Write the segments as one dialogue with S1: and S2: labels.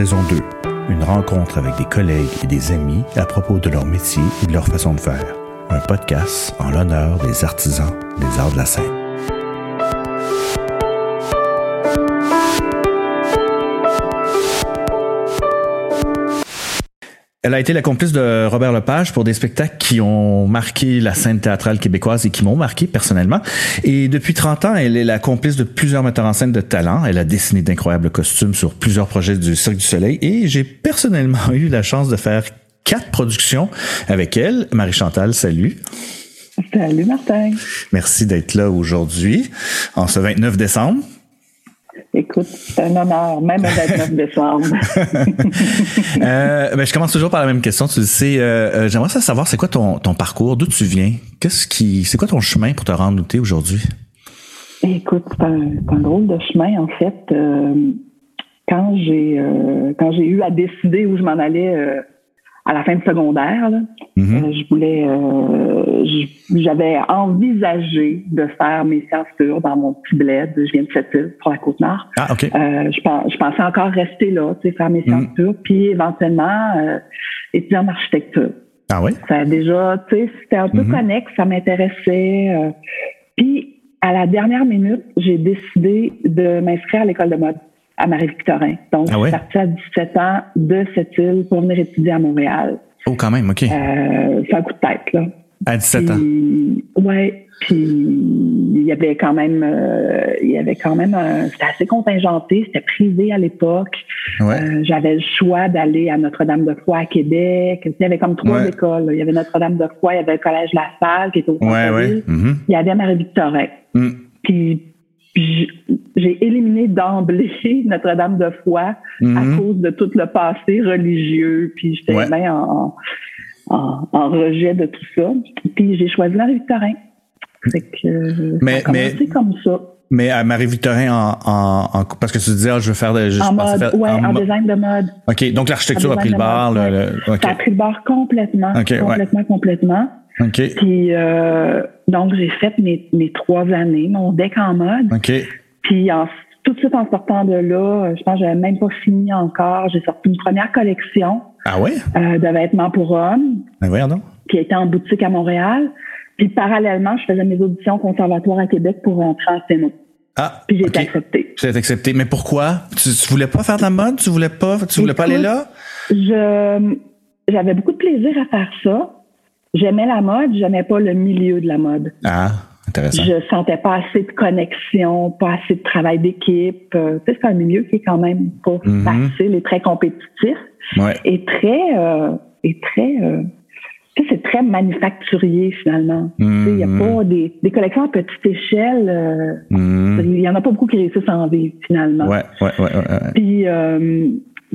S1: Saison 2. Une rencontre avec des collègues et des amis à propos de leur métier et de leur façon de faire. Un podcast en l'honneur des artisans des arts de la scène. Elle a été la complice de Robert Lepage pour des spectacles qui ont marqué la scène théâtrale québécoise et qui m'ont marqué personnellement. Et depuis 30 ans, elle est la complice de plusieurs metteurs en scène de talent. Elle a dessiné d'incroyables costumes sur plusieurs projets du Cirque du Soleil et j'ai personnellement eu la chance de faire quatre productions avec elle. Marie-Chantal, salut.
S2: Salut Martin.
S1: Merci d'être là aujourd'hui, en ce 29 décembre.
S2: Écoute, c'est un honneur, même le 29 décembre.
S1: euh, ben, je commence toujours par la même question. Tu le sais, euh, euh j'aimerais savoir, c'est quoi ton, ton parcours, d'où tu viens, qu'est-ce qui, c'est quoi ton chemin pour te rendre où tu aujourd'hui?
S2: Écoute, c'est un, un, drôle de chemin en fait. Euh, quand j'ai euh, quand j'ai eu à décider où je m'en allais à la fin de secondaire. Là. Mm-hmm. je voulais, j'avais envisagé de faire mes sciences pures dans mon petit bled. Je viens de cette île, pour la Côte-Nord.
S1: Ah, OK.
S2: Euh, je, je, pensais encore rester là, tu sais, faire mes sciences mm-hmm. pures, puis éventuellement euh, étudier en architecture.
S1: Ah oui?
S2: Ça a déjà, tu sais, c'était un peu mm-hmm. connexe, ça m'intéressait. Euh, puis, à la dernière minute, j'ai décidé de m'inscrire à l'école de mode à Marie-Victorin. Donc, ah ouais? je suis partie à 17 ans de cette île pour venir étudier à Montréal.
S1: Oh, quand même, OK.
S2: Euh, c'est un coup de tête, là.
S1: À 17
S2: puis,
S1: ans?
S2: Ouais. Puis, il y avait quand même, euh, il y avait quand même, c'était assez contingenté, c'était privé à l'époque.
S1: Ouais.
S2: Euh, j'avais le choix d'aller à Notre-Dame-de-Foy à Québec. Il y avait comme trois
S1: ouais.
S2: écoles. Il y avait Notre-Dame-de-Foy, il y avait le Collège La Salle qui était au
S1: ouais, ouais. Mm -hmm.
S2: Il y avait Marie-Victorin.
S1: Mm.
S2: Puis, j'ai éliminé d'emblée Notre-Dame-de-Foy
S1: Mhm.
S2: mm -hmm. à cause de tout le passé religieux. Puis j'étais
S1: Ouais.
S2: bien en, en, en, rejet de tout ça. Puis j'ai choisi Marie-Victorin. Fait que
S1: mais,
S2: ça a commencé
S1: mais,
S2: comme ça.
S1: Mais à Marie-Victorin, en, en, en, parce que tu disais, ah, je veux faire de... Je
S2: en mode,
S1: faire,
S2: ouais, en, design de mode.
S1: OK, donc l'architecture a pris le bar.
S2: Mode,
S1: le, le, okay.
S2: Ça a pris le bar complètement.
S1: Okay,
S2: complètement,
S1: ouais.
S2: complètement.
S1: OK.
S2: Puis, euh, donc, j'ai fait mes, mes trois années, mon deck en mode.
S1: OK.
S2: Puis, en, tout de suite en sortant de là, je pense que j'avais même pas fini encore. J'ai sorti une première collection
S1: ah ouais?
S2: euh, de vêtements pour hommes.
S1: Ah ouais, non?
S2: Qui était en boutique à Montréal. Puis parallèlement, je faisais mes auditions au conservatoire à Québec pour rentrer en scéno.
S1: Ah,
S2: Puis j'ai
S1: okay.
S2: été acceptée.
S1: J'ai été acceptée. Mais pourquoi? Tu, tu, voulais pas faire de la mode? Tu voulais pas, tu voulais
S2: Écoute,
S1: pas aller là?
S2: Je, j'avais beaucoup de plaisir à faire ça. J'aimais la mode, j'aimais pas le milieu de la mode.
S1: Ah. Intéressant.
S2: Je sentais pas assez de connexion, pas assez de travail d'équipe. Euh, c'est un milieu qui est quand même pas
S1: Mhm.
S2: mm -hmm. facile et très compétitif.
S1: Ouais.
S2: Et très, euh, et très, euh, c'est très manufacturier finalement. Il y a pas des, des collections à petite échelle. Euh,
S1: -hmm.
S2: Il y en a pas beaucoup qui réussissent à en vivre finalement.
S1: Ouais. ouais, ouais.
S2: Puis, euh,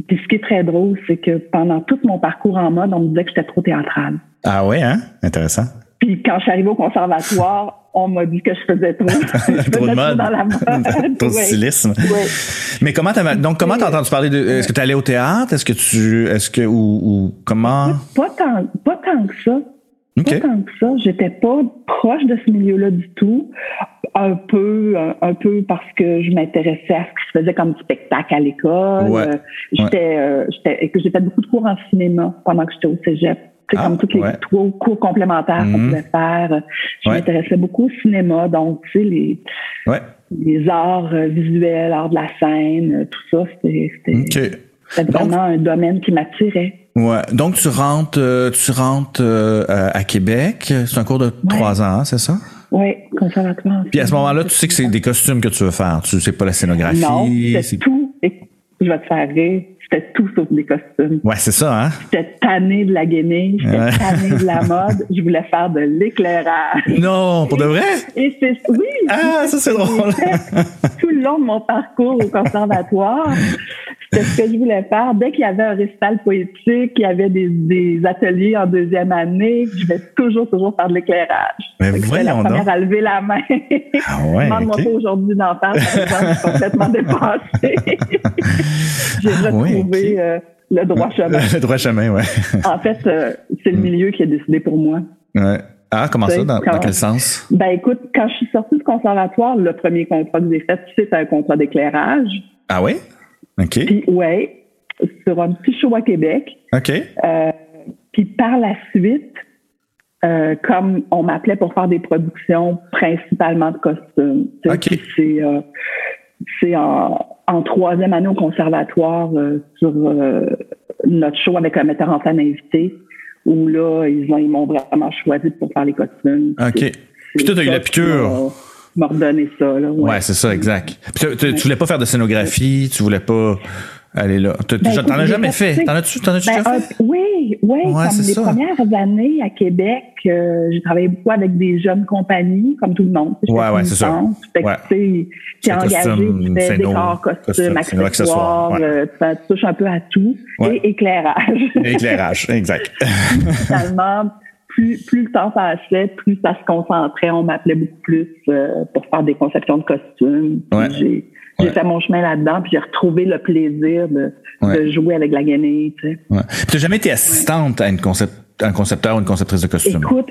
S2: puis ce qui est très drôle, c'est que pendant tout mon parcours en mode, on me disait que j'étais trop théâtrale.
S1: Ah ouais, hein? Intéressant.
S2: Puis quand je suis arrivée au conservatoire, on m'a dit que je faisais trop. je
S1: trop de mode.
S2: Dans la mode.
S1: trop de stylisme.
S2: Ouais.
S1: Mais comment t'as donc comment t'as entendu parler de est-ce que tu allais au théâtre? Est-ce que tu est-ce que ou, ou comment?
S2: Pas tant pas tant que ça.
S1: Okay.
S2: Pas tant que ça. J'étais pas proche de ce milieu-là du tout. Un peu, un, un, peu parce que je m'intéressais à ce qui se faisait comme spectacle à l'école.
S1: Ouais.
S2: Euh, j'étais, euh, j'étais, que j'ai fait beaucoup de cours en cinéma pendant que j'étais au cégep. C'est
S1: ah,
S2: comme tous les
S1: ouais.
S2: trois cours complémentaires qu'on pouvait faire. Je
S1: ouais.
S2: m'intéressais beaucoup au cinéma, donc tu sais les
S1: ouais.
S2: les arts euh, visuels, arts de la scène, euh, tout ça, c'était
S1: okay.
S2: vraiment un domaine qui m'attirait.
S1: Ouais. Donc tu rentres, euh, tu rentres à Québec. C'est un cours de trois ans, c'est ça?
S2: Oui, conservatoire.
S1: Puis à ce moment-là, tu sais que c'est des costumes que tu veux faire. Tu sais pas la scénographie.
S2: Non, c'est tout. Et je vais te faire rire. C'était tout sauf des costumes.
S1: Ouais, c'est ça, hein?
S2: J'étais tannée de la guenille, j'étais ouais. tannée de la mode, je voulais faire de l'éclairage.
S1: Non, pour de vrai?
S2: Et c'est, oui.
S1: Ah, ça c'est drôle.
S2: tout le long de mon parcours au conservatoire, c'était ce que je voulais faire. Dès qu'il y avait un récital poétique, il y avait des, des ateliers en deuxième année, je vais toujours, toujours faire de l'éclairage.
S1: Mais voyons
S2: la première à lever la main.
S1: Ah ouais,
S2: Demande-moi
S1: okay.
S2: pas aujourd'hui d'en faire, par exemple, je suis complètement dépassée. J'ai
S1: ah,
S2: retrouvé
S1: ouais, okay.
S2: euh, le droit chemin.
S1: Le droit chemin, ouais.
S2: en fait, euh, c'est le milieu qui a décidé pour moi.
S1: Ouais. Ah, comment ça? Dans,
S2: quand,
S1: dans, quel sens?
S2: Ben écoute, quand je suis sortie du conservatoire, le premier contrat que j'ai fait, c'est un contrat d'éclairage.
S1: Ah oui? OK.
S2: Puis, ouais, sur un petit show à Québec.
S1: OK.
S2: Euh, puis par la suite, euh, comme on m'appelait pour faire des productions principalement de costumes.
S1: OK.
S2: C'est, euh, c'est en, en, troisième année au conservatoire euh, sur euh, notre show avec un metteur en scène invité où là, ils, ont, ils m'ont vraiment choisi pour faire les costumes.
S1: OK. Puis toi, t'as eu la piqûre.
S2: m'a redonné ça. Là,
S1: ouais, c'est ça, exact. Puis tu, tu voulais pas faire de scénographie, tu voulais pas aller là. Ben, t'en as jamais fait? T'en as-tu as ben, déjà fait?
S2: oui, oui. comme les premières années à Québec, euh, j'ai travaillé beaucoup avec des jeunes compagnies, comme tout le monde.
S1: Ouais, ouais, c'est ça.
S2: Fait que, tu es engagé, tu fais costumes, accessoires, euh, tu touches un peu à tout. Et éclairage.
S1: éclairage, exact.
S2: Finalement, plus, plus le temps passait, plus ça se concentrait. On m'appelait beaucoup plus euh, pour faire des conceptions de costumes. J'ai j'ai fait mon chemin là-dedans, puis j'ai retrouvé le plaisir de, de, jouer avec la guenille. Tu sais.
S1: ouais. N'as jamais été assistante à une concept, un concepteur ou une conceptrice de costumes?
S2: Écoute,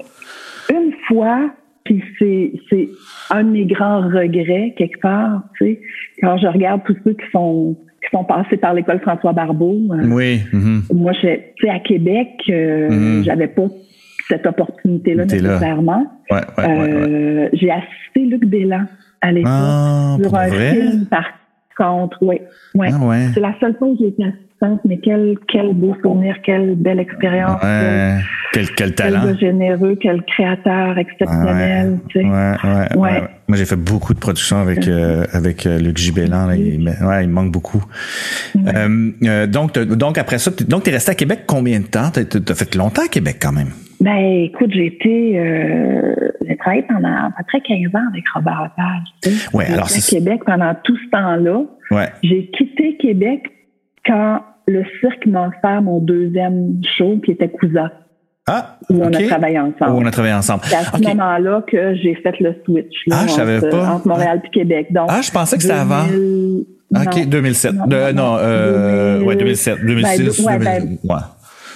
S2: une fois, puis c'est, c'est un de mes grands regrets, quelque part, tu sais, quand je regarde tous ceux qui sont qui sont passés par l'école François Barbeau.
S1: Euh, oui.
S2: Mm-hmm. Moi, tu sais, à Québec, euh, mm-hmm. j'avais pas cette opportunité-là nécessairement.
S1: Ouais, ouais,
S2: euh, J'ai assisté Luc Bélan à l'époque
S1: ah,
S2: sur un
S1: vrai?
S2: film, par contre. Oui, ouais.
S1: Ah, ouais.
S2: C'est la seule fois où j'ai été assistante, mais quel, quel beau souvenir, quelle belle expérience.
S1: Ouais. Quel, quel talent.
S2: Quel généreux, quel créateur exceptionnel.
S1: Ouais, ouais, Moi, j'ai fait beaucoup de productions avec, euh, avec euh, Luc Gibellan. Là, il, ouais, il me manque beaucoup. Euh, euh, donc, donc, après ça, donc, tu es resté à Québec combien de temps? Tu as fait longtemps à Québec quand même.
S2: Ben, écoute, j'ai été, euh, j'ai travaillé pendant à peu près 15 ans avec Robert Lepage. Tu sais.
S1: Ouais, alors
S2: à Québec pendant tout ce temps-là.
S1: Ouais.
S2: J'ai quitté Québec quand le cirque m'a offert mon deuxième show qui était Cousa.
S1: Ah,
S2: où on
S1: okay.
S2: a travaillé ensemble.
S1: Où on a travaillé ensemble.
S2: C'est à ce
S1: okay.
S2: moment-là que j'ai fait le switch là,
S1: ah, je savais
S2: entre,
S1: pas.
S2: entre Montréal et Québec. Donc,
S1: ah, je pensais que c'était avant. OK,
S2: non,
S1: 2007.
S2: Non, non,
S1: non euh, 2000, ouais, 2007, 2006,
S2: ben,
S1: 2000,
S2: ben,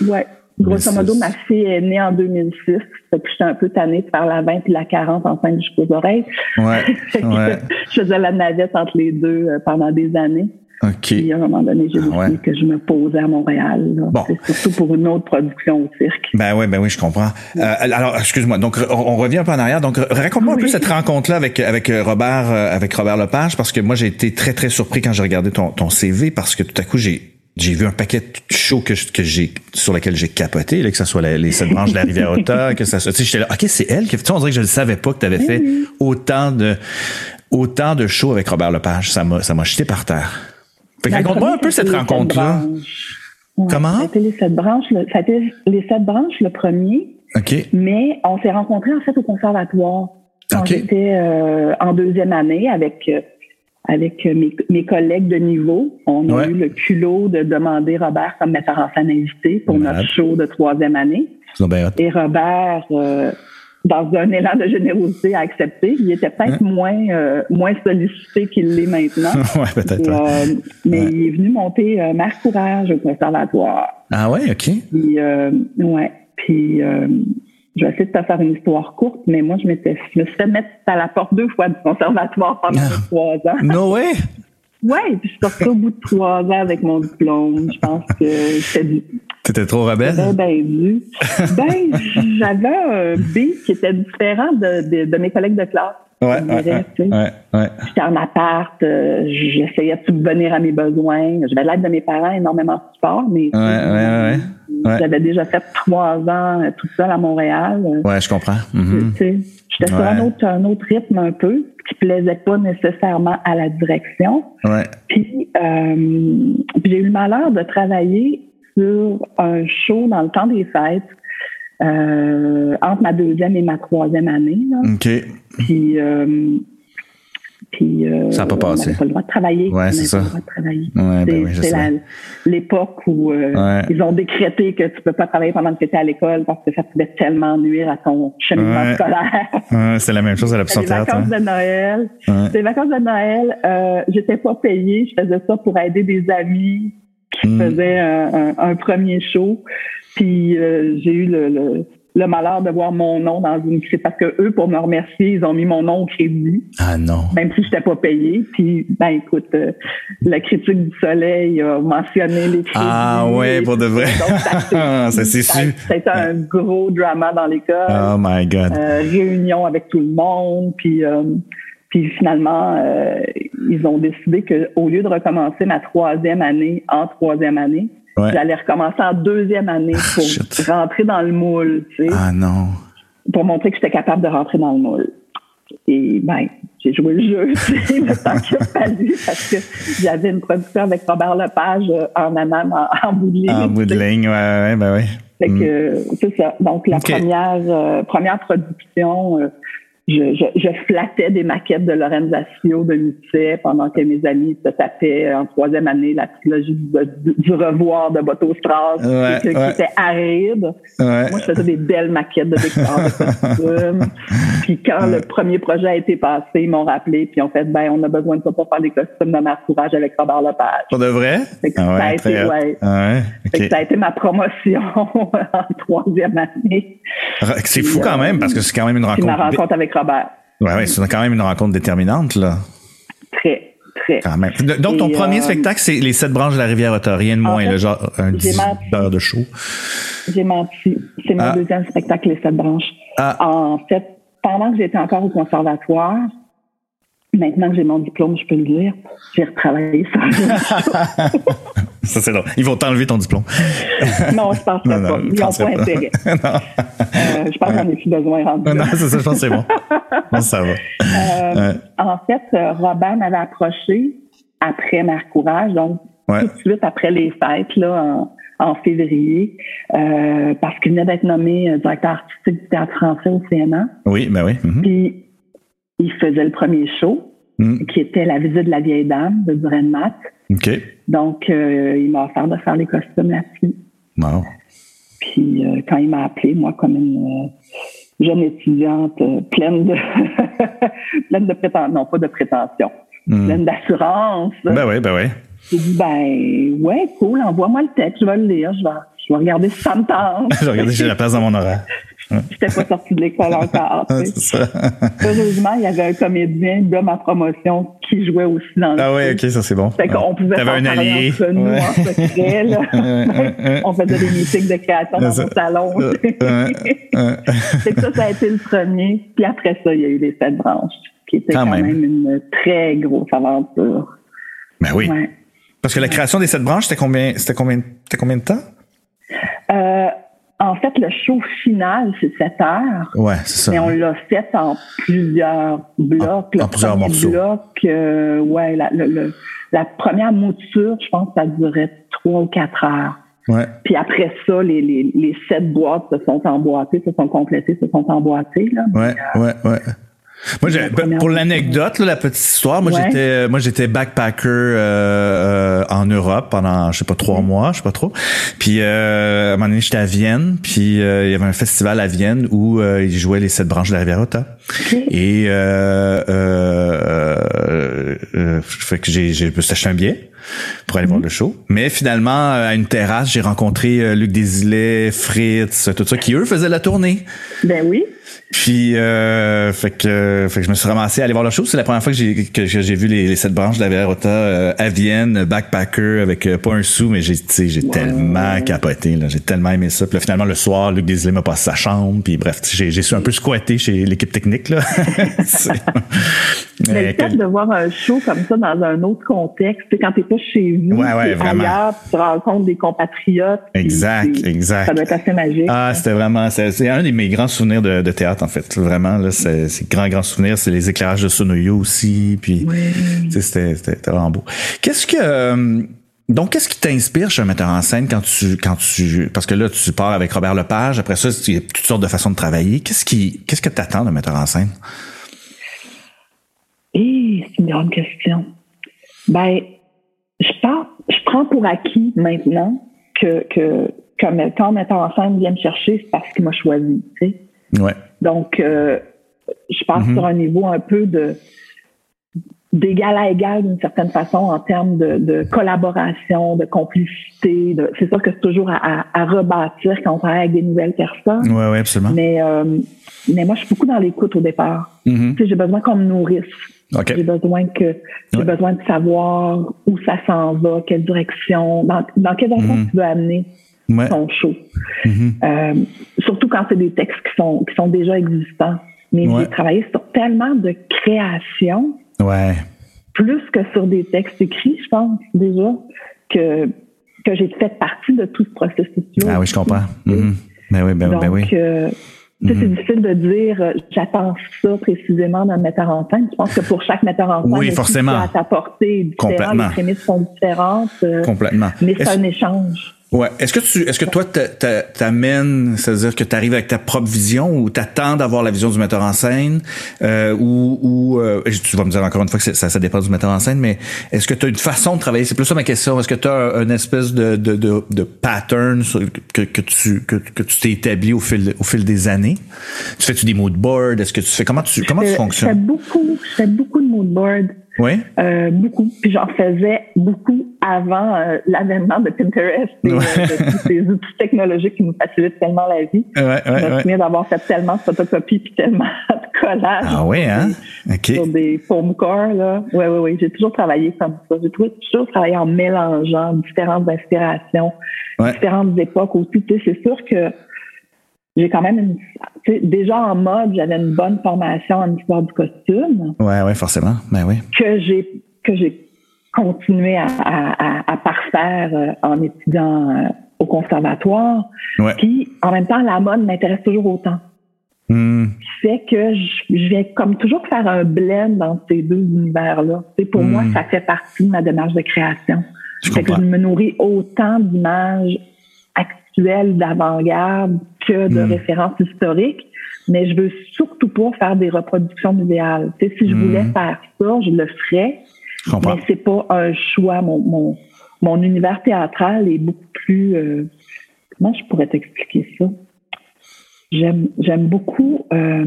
S1: ouais.
S2: ouais. Grosso modo, ma fille est née en 2006. Fait que j'étais un peu tannée de faire la 20 et la 40 enceinte jusqu'aux oreilles.
S1: Ouais. ouais.
S2: je faisais la navette entre les deux euh, pendant des années.
S1: OK.
S2: Puis à un moment donné, j'ai décidé
S1: ouais.
S2: que je me posais à Montréal.
S1: Bon.
S2: C'est surtout pour une autre production au cirque.
S1: Ben oui, ben oui, je comprends. Euh, alors, excuse-moi. Donc, on, on, revient un peu en arrière. Donc, raconte-moi
S2: oui.
S1: un peu cette rencontre-là avec avec Robert, euh, avec Robert Lepage, parce que moi, j'ai été très très surpris quand j'ai regardé ton ton CV, parce que tout à coup, j'ai j'ai vu un paquet de shows que, que j'ai sur lequel j'ai capoté, là, que ce soit la, les sept branches de la rivière Haute, que ça soit. Tu sais, j'étais là, ok, c'est elle qui. Tu sais, on dirait que je ne savais pas que tu avais fait autant de autant de shows avec Robert Lepage. Ça m'a ça m'a jeté par terre. Fait que raconte-moi un peu cette rencontre-là.
S2: Ouais,
S1: Comment?
S2: Ça a été les sept branches. Le, ça a été les sept branches le premier.
S1: OK.
S2: Mais on s'est rencontrés en fait au conservatoire quand
S1: okay.
S2: j'étais euh, en deuxième année avec euh, avec mes, mes, collègues de niveau. On a
S1: ouais.
S2: eu le culot de demander Robert comme metteur en scène invité pour
S1: Malade.
S2: notre show de troisième année.
S1: Et
S2: Robert, euh, dans un élan de générosité, a accepté. Il était peut-être hein? moins euh, moins sollicité qu'il l'est maintenant.
S1: ouais, peut-être.
S2: Euh, mais ouais. il est venu monter euh, Mère Courage au conservatoire.
S1: Ah ouais, OK.
S2: Puis, euh, ouais. Puis, je vais essayer de te faire une histoire courte, mais moi, je, m'étais, je me suis fait mettre à la porte deux fois du conservatoire pendant
S1: Ah.
S2: trois ans.
S1: No way!
S2: Ouais, puis je suis sortie au bout de trois ans avec mon diplôme. Je pense que c'était du.
S1: T'étais trop rebelle?
S2: Ben, ben, ben, j'avais un B qui était différent de, de, de mes collègues de classe.
S1: Ouais,
S2: dirais,
S1: ouais, ouais, ouais.
S2: J'étais en appart, euh, j'essayais de subvenir à mes besoins. J'avais l'aide de mes parents, énormément de support, mais
S1: ouais, ouais, ouais,
S2: j'avais déjà fait trois ans euh, tout seul à Montréal.
S1: Ouais, je comprends. Mm
S2: -hmm. J'étais sur un autre, un autre rythme un peu, qui plaisait pas nécessairement à la direction.
S1: Ouais.
S2: Puis, euh, j'ai eu le malheur de travailler sur un show dans le temps des fêtes euh, entre ma deuxième et ma troisième année. Là.
S1: OK.
S2: Puis, puis euh,
S1: ça n'a pas passé.
S2: On pas le droit de travailler.
S1: Ouais, c'est ça.
S2: Pas le droit de travailler.
S1: Ouais, ben oui,
S2: c'est l'époque où euh,
S1: ouais.
S2: ils ont décrété que tu peux pas travailler pendant que tu étais à l'école parce que ça pouvait tellement nuire à ton cheminement
S1: ouais.
S2: scolaire.
S1: C'est la même chose à la puissance
S2: Les vacances
S1: hein.
S2: de Noël. Les vacances de Noël, euh, j'étais pas payée. Je faisais ça pour aider des amis qui
S1: Mm.
S2: faisaient un, un, un, premier show. Puis euh, j'ai eu le, le le malheur de voir mon nom dans une c'est parce que eux pour me remercier ils ont mis mon nom au crédit.
S1: Ah non.
S2: Même si je n'étais pas payé puis ben écoute euh, la critique du soleil a mentionné les crédits.
S1: Ah ouais pour de vrai. Ça c'est sûr.
S2: c'était un gros drama dans l'école.
S1: Oh my god.
S2: Euh, réunion avec tout le monde. Puis euh, puis finalement, ils ont décidé que au lieu de recommencer ma troisième année en troisième année, J'allais recommencer en deuxième année pour rentrer dans le moule, tu sais.
S1: Ah non.
S2: Pour montrer que j'étais capable de rentrer dans le moule. Et ben, j'ai joué le jeu, tu sais, le temps qu'il a fallu parce que j'avais une production avec Robert Lepage euh, en amam, en, bout de ligne.
S1: En bout de ligne, ouais, ouais, ben oui.
S2: Fait que, mm. c'est ça. Donc, la première, euh, première production, euh, je, je, flattais des maquettes de Lorenzaccio de Musset pendant que mes amis se tapaient en troisième année la trilogie du, revoir de Boto Strauss qui, était aride. Moi, je faisais des belles maquettes de décors de costumes. puis quand le premier projet a été passé, ils m'ont rappelé puis ont fait ben on a besoin de ça pour faire des costumes de courage avec Robert Lepage.
S1: Pour de vrai?
S2: ça, a été, ouais. ça a été ma promotion en troisième année.
S1: C'est fou quand même parce que c'est quand même une rencontre.
S2: ma rencontre avec Robert.
S1: Oui, ouais, c'est quand même une rencontre déterminante, là.
S2: Très, très.
S1: Quand même. Donc, ton premier euh, spectacle, c'est Les Sept Branches de la Rivière-Otto, rien de moins, le genre un 10 heures de show.
S2: J'ai menti. C'est mon ah. deuxième spectacle, Les Sept Branches. Ah. En fait, pendant que j'étais encore au conservatoire, Maintenant que j'ai mon diplôme, je peux le dire, j'ai retravaillé ça.
S1: ça, c'est long. Ils vont t'enlever ton diplôme.
S2: non, je pense pas. Non, Ils n'ont pas, intérêt. Euh, je pense qu'on n'a plus besoin rendu.
S1: Non, c'est ça, je pense que c'est bon. bon ça va.
S2: Euh, en fait, euh, Robin m'avait approché après Mère Courage, donc tout de suite après les fêtes, là, en, février, parce qu'il venait d'être nommé directeur artistique du théâtre français au CNA.
S1: Oui, ben oui.
S2: Mm-hmm. Puis il faisait le premier show, hmm. qui était La visite de la vieille dame de Duran Matt. Donc, euh, il m'a offert de faire les costumes là-dessus.
S1: Wow.
S2: Puis, euh, quand il m'a appelé, moi, comme une euh, jeune étudiante pleine de pleine de prétention, non pas de prétention, hmm. pleine d'assurance.
S1: Ben oui, ben oui.
S2: J'ai dit, ben, ouais, cool, envoie-moi le texte, je vais le lire, je vais, je vais regarder si ça me tente.
S1: je vais regarder si j'ai la place dans mon horaire.
S2: J'étais pas sortie de l'école encore. Heureusement, il y avait un comédien de ma promotion qui jouait aussi dans le
S1: Ah oui, ok, ça c'est bon.
S2: Fait qu'on pouvait faire un allié. entre nous en secret. Là. On faisait des meetings de création dans mon salon. que ça, ça a été le premier. Puis après ça, il y a eu les sept branches, qui était quand, même. une très grosse aventure.
S1: Ben oui. Parce que la création des sept branches, c'était combien, c'était combien, c'était combien de temps?
S2: Euh, en fait, le show final, c'est 7 heures.
S1: Ouais, c'est ça.
S2: Mais on l'a fait en plusieurs blocs.
S1: En, plusieurs morceaux.
S2: Bloc, euh, ouais, la, la première mouture, je pense, ça durait 3 ou 4 heures.
S1: Ouais.
S2: Puis après ça, les, les, les sept boîtes se sont emboîtées, se sont complétées, se sont emboîtées. Là.
S1: Ouais, ouais, ouais. Moi, pour l'anecdote, la petite histoire, moi j'étais, euh, moi j'étais backpacker euh, euh, en Europe pendant, je sais pas trois mois, je sais pas trop. Puis euh, à un moment donné, j'étais à Vienne, puis il y avait un festival à Vienne où ils jouaient les sept branches de la rivière Et euh, fait que j'ai, j'ai acheté un billet pour aller voir mhm. le show. Mais finalement, à une terrasse, j'ai rencontré Luc Desilets, Fritz, tout ça, qui eux faisaient la tournée.
S2: Ben oui.
S1: Puis, euh, fait que, fait que je me suis ramassé à aller voir le show. C'est la première fois que j'ai que j'ai vu les, les sept branches de la Verota euh, à Vienne, backpacker avec euh, pas un sou, mais j'ai j'ai tellement capoté. Là, j'ai tellement aimé ça. Puis là, finalement le soir, Luc Desilets m'a passé sa chambre. Puis bref, j'ai j'ai su un peu squatter chez l'équipe technique là.
S2: mais le fait de voir un show comme ça dans un autre contexte, quand t'es pas chez vous,
S1: ouais, ouais,
S2: ailleurs, tu rencontres des compatriotes.
S1: Exact, exact.
S2: Ça doit être assez magique.
S1: Ah, c'était vraiment, c'est un de mes grands souvenirs de, de théâtre en fait. Vraiment, là, c'est, c'est grand, grand souvenir. C'est les éclairages de Sonoyo aussi. Puis, c'était, c'était vraiment beau. Qu'est-ce que, euh, donc, qu'est-ce qui t'inspire chez un metteur en scène quand tu, quand tu, parce que là, tu pars avec Robert Lepage. Après ça, il y a toutes sortes de façons de travailler. Qu'est-ce qui, qu'est-ce que t'attends d'un metteur en scène?
S2: Eh, c'est une grande question. Ben, je pars, je prends pour acquis maintenant que, que, comme quand un metteur en scène vient me chercher, c'est parce qu'il m'a choisi, tu sais.
S1: Ouais.
S2: Donc, euh, je passe mhm. sur un niveau un peu de d'égal à égal d'une certaine façon en termes de, de collaboration, de complicité. De, c'est sûr que c'est toujours à, à, rebâtir quand on travaille avec des nouvelles personnes.
S1: Oui, oui, absolument.
S2: Mais, euh, mais moi, je suis beaucoup dans l'écoute au départ. Mm-hmm. Tu sais, j'ai besoin qu'on me nourrisse. J'ai besoin que j'ai besoin de savoir où ça s'en va, quelle direction, dans, dans quelle direction mm-hmm. tu veux amener ton show. Mm-hmm. Euh, surtout quand c'est des textes qui sont qui sont déjà existants. Mais j'ai travaillé sur tellement de création
S1: Ouais.
S2: Plus que sur des textes écrits, je pense, déjà, que, que j'ai fait partie de tout ce processus-là.
S1: Ah oui, je comprends. Mm Ben oui, ben, ben oui.
S2: Euh, c'est mm-hmm. difficile de dire euh, j'attends ça précisément d'un metteur en scène. Je pense que pour chaque metteur en scène,
S1: oui, forcément. à
S2: ta portée les prémices sont différentes. Euh,
S1: Complètement.
S2: Mais c'est un échange.
S1: Ouais. Est-ce que tu, est-ce que toi t'amènes, c'est-à-dire que tu arrives avec ta propre vision ou t'attends d'avoir la vision du metteur en scène, euh, ou, ou euh, tu vas me dire encore une fois que ça, ça dépend du metteur en scène, mais est-ce que tu as une façon de travailler? C'est plus ça ma question. Est-ce que tu as une espèce de de, de, de pattern que, que tu que, que tu t'es établi au fil au fil des années? Tu fais tu des mood boards? Est-ce que tu fais comment tu comment tu fonctionnes
S2: Je fais beaucoup, je fais beaucoup de mood boards.
S1: Oui.
S2: Euh, beaucoup. Puis j'en faisais beaucoup avant euh, l'avènement de Pinterest et euh, de tous ces outils technologiques qui nous facilitent tellement la vie.
S1: Ouais, ouais, je me
S2: souviens d'avoir fait tellement de photocopies puis tellement de collages.
S1: Ah oui, hein? OK.
S2: Sur des foam core, là. Oui, oui, oui. J'ai toujours travaillé comme ça. J'ai toujours travaillé en mélangeant différentes inspirations, différentes époques aussi. Tu sais, c'est sûr que j'ai quand même une, déjà en mode, j'avais une bonne formation en histoire du costume.
S1: Ouais, ouais, forcément. Ben oui.
S2: Que j'ai que j'ai continué à, à, à, parfaire euh, en étudiant euh, au conservatoire.
S1: Ouais.
S2: Puis en même temps, la mode m'intéresse toujours autant.
S1: Hmm.
S2: Fait que je, vais comme toujours faire un blend dans ces deux univers-là. Pour moi, hmm. ça fait partie de ma démarche de création.
S1: Je
S2: fait que je me nourris autant d'images d'avant-garde que de hmm. références historiques, mais je veux surtout pas faire des reproductions idéales. Tu sais, si je hmm. voulais faire ça, je le ferais, je mais c'est pas un choix. Mon, mon, mon univers théâtral est beaucoup plus... Euh, comment je pourrais t'expliquer ça? J'aime, j'aime beaucoup... Euh,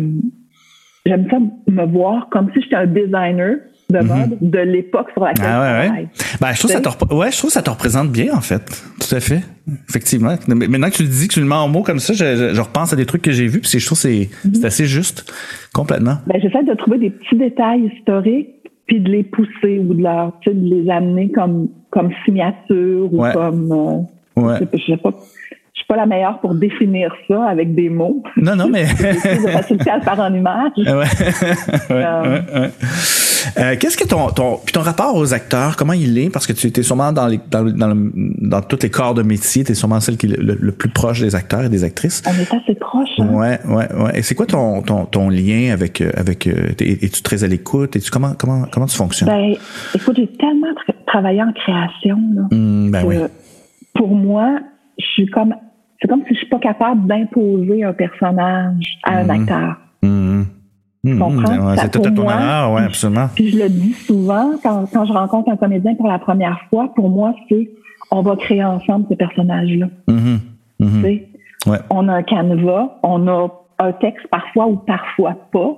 S2: j'aime ça me voir comme si j'étais un designer de mhm. de l'époque sur laquelle ah, ouais,
S1: ouais. Ben, je trouve ça te ouais, je trouve ça te représente bien en fait. Tout à fait. Effectivement. Maintenant que tu le dis, que tu le mets en mots comme ça, je, je, repense à des trucs que j'ai vus puis je trouve que c'est mhm. assez juste complètement.
S2: Ben, j'essaie de trouver des petits détails historiques puis de les pousser ou de leur tu sais, de les amener comme comme signature ou comme
S1: euh, ouais.
S2: je sais pas suis pas la meilleure pour définir ça avec des mots.
S1: Non, non, mais.
S2: de facilité à le faire en image.
S1: Ouais. ouais, euh, ouais, euh, Qu'est-ce que ton, ton, puis ton rapport aux acteurs, comment il est? Parce que tu étais sûrement dans, les, dans, dans, dans tous les corps de métier, tu es sûrement celle qui est le, plus proche des acteurs et des actrices.
S2: On est assez proche. Hein?
S1: Ouais, ouais, ouais. Et c'est quoi ton, ton, ton lien avec, euh, avec, euh, es-tu très à l'écoute? Es-tu, comment, comment, comment tu fonctionnes?
S2: Ben, écoute, j'ai tellement travaillé en création, là,
S1: mmh, ben oui.
S2: Pour moi, je suis comme, c'est comme si je suis pas capable d'imposer un personnage à un mmh. acteur.
S1: Mmh. Mmh, c'est tout à ton honneur, oui, absolument.
S2: Puis je le dis souvent quand, quand je rencontre un comédien pour la première fois, pour moi, c'est on va créer ensemble ce personnage-là.
S1: Mmh, mmh.
S2: Ouais. On a un canevas, on a un texte parfois ou parfois pas,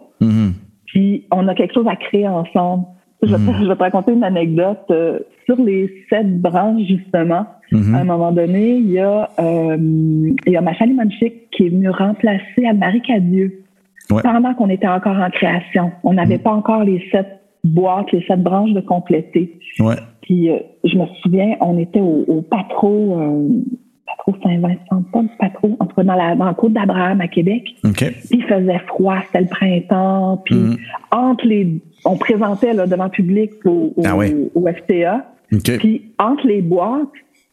S2: puis on a quelque chose à créer ensemble. Je, vais, je vais te raconter une anecdote. Euh, sur les sept branches, justement, à un moment donné, il y a, euh, il y a Macha Limonchik qui est venue remplacer Anne-Marie Cadieux pendant qu'on était encore en création. On n'avait mm. pas encore les sept boîtes, les sept branches de compléter.
S1: Ouais.
S2: Puis euh, je me souviens, on était au, au Patro, euh, Patro Saint-Vincent, pas Patro, en tout cas dans la dans le côte d'Abraham à Québec.
S1: Okay.
S2: Puis il faisait froid, c'était le printemps. Puis mm. entre les, on présentait là, devant le public au, au,
S1: ah
S2: au FTA. Puis entre les boîtes,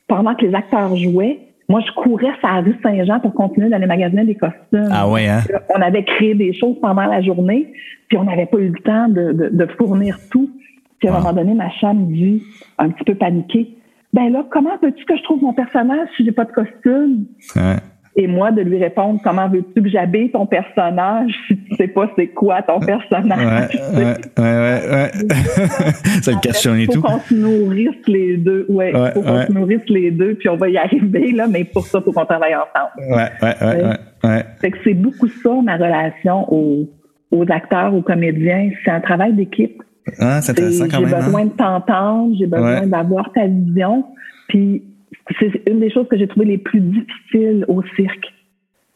S2: pendant que les acteurs jouaient, moi, je courais sur la rue Saint-Jean pour continuer d'aller magasiner des costumes.
S1: Ah ouais, hein?
S2: On avait créé des choses pendant la journée, puis on n'avait pas eu le temps de, de, de fournir tout. Puis à un moment donné, ma chambre dit, un petit peu paniquée, ben là, comment veux-tu que je trouve mon personnage si j'ai pas de costume?
S1: Ouais
S2: et moi de lui répondre comment veux-tu que j'habille ton personnage? Si tu sais pas c'est quoi ton personnage.
S1: Ouais, ouais, ouais, ouais. Ça le questionne et tout.
S2: Il faut qu'on se nourrisse les deux. Ouais, il faut qu'on se nourrisse les deux, puis on va y arriver, là, mais pour ça, il faut qu'on travaille ensemble.
S1: Ouais, ouais, ouais, ouais.
S2: Fait que c'est beaucoup ça, ma relation aux, aux acteurs, aux comédiens. C'est un travail d'équipe.
S1: Ah, c'est intéressant quand
S2: J'ai
S1: même.
S2: besoin
S1: hein?
S2: de t'entendre, j'ai besoin
S1: Ouais.
S2: d'avoir ta vision. Puis c'est une des choses que j'ai trouvées les plus difficiles au cirque.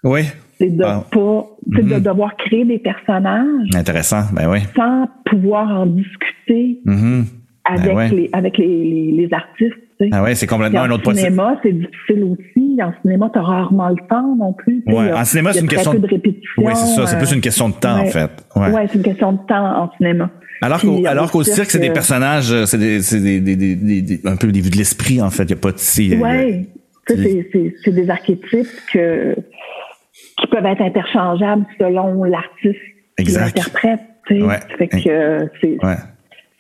S1: Oui.
S2: C'est de
S1: Ah.
S2: pas, de
S1: Mhm.
S2: devoir créer des personnages
S1: Intéressant. Ben oui.
S2: sans pouvoir en discuter
S1: Mhm.
S2: avec
S1: Ben ouais.
S2: les avec les, les, les artistes. tu sais.
S1: Ah ouais, c'est complètement
S2: en
S1: un autre possible.
S2: cinéma, c'est difficile aussi. En cinéma, tu as rarement le temps non plus.
S1: Ouais, en cinéma, c'est une question de-
S2: de répétition.
S1: Oui, c'est ça. C'est
S2: euh,
S1: plus une question de temps, en fait. Ouais.
S2: Ouais, c'est une question de temps en cinéma.
S1: Alors qu'au,
S2: euh,
S1: alors
S2: au
S1: qu'au cirque, c'est des
S2: euh,
S1: personnages, euh, c'est des, c'est des, des, des, des- des- un peu des vues de l'esprit, en fait. Il n'y a pas de si. euh,
S2: Oui, c'est- c'est c'est des archétypes que, qui peuvent être interchangeables selon l'artiste qui l'interprète.
S1: Ouais.
S2: Fait que euh, c'est
S1: Ouais.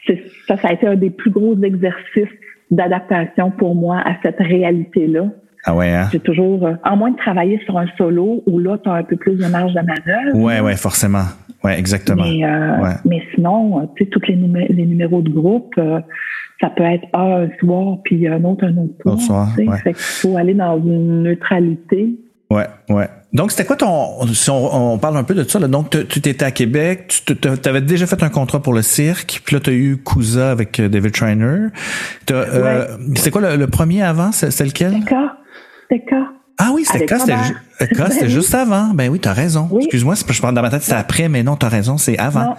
S2: c'est- ça, ça a été un des plus gros exercices d'adaptation pour moi à cette réalité-là.
S1: Ah ouais, hein?
S2: J'ai toujours, euh, en moins de travailler sur un solo où là, tu as un peu plus de marge de manœuvre.
S1: Ouais, ouais, forcément. Ouais, exactement.
S2: Mais, euh,
S1: Ouais.
S2: mais sinon, euh, tu sais, tous les, numé- les numéros de groupe, euh, ça peut être un soir, puis un autre un autre soir.
S1: Autre soir, ouais.
S2: Fait qu'il faut aller dans une neutralité.
S1: Ouais, ouais. Donc, c'était quoi ton. Si on, on parle un peu de ça, là. Donc, tu tu étais à Québec, tu avais déjà fait un contrat pour le cirque, puis là, tu as eu Cousa avec David euh, C'était quoi le, le premier avant? C'est lequel?
S2: C'est K.
S1: Ah oui, c'était K, c'était euh, c'était
S2: Ben
S1: juste avant. Ben oui, t'as raison.
S2: Oui.
S1: Excuse-moi, je parle dans ma tête, c'est après, mais non, t'as raison, c'est avant.
S2: Non.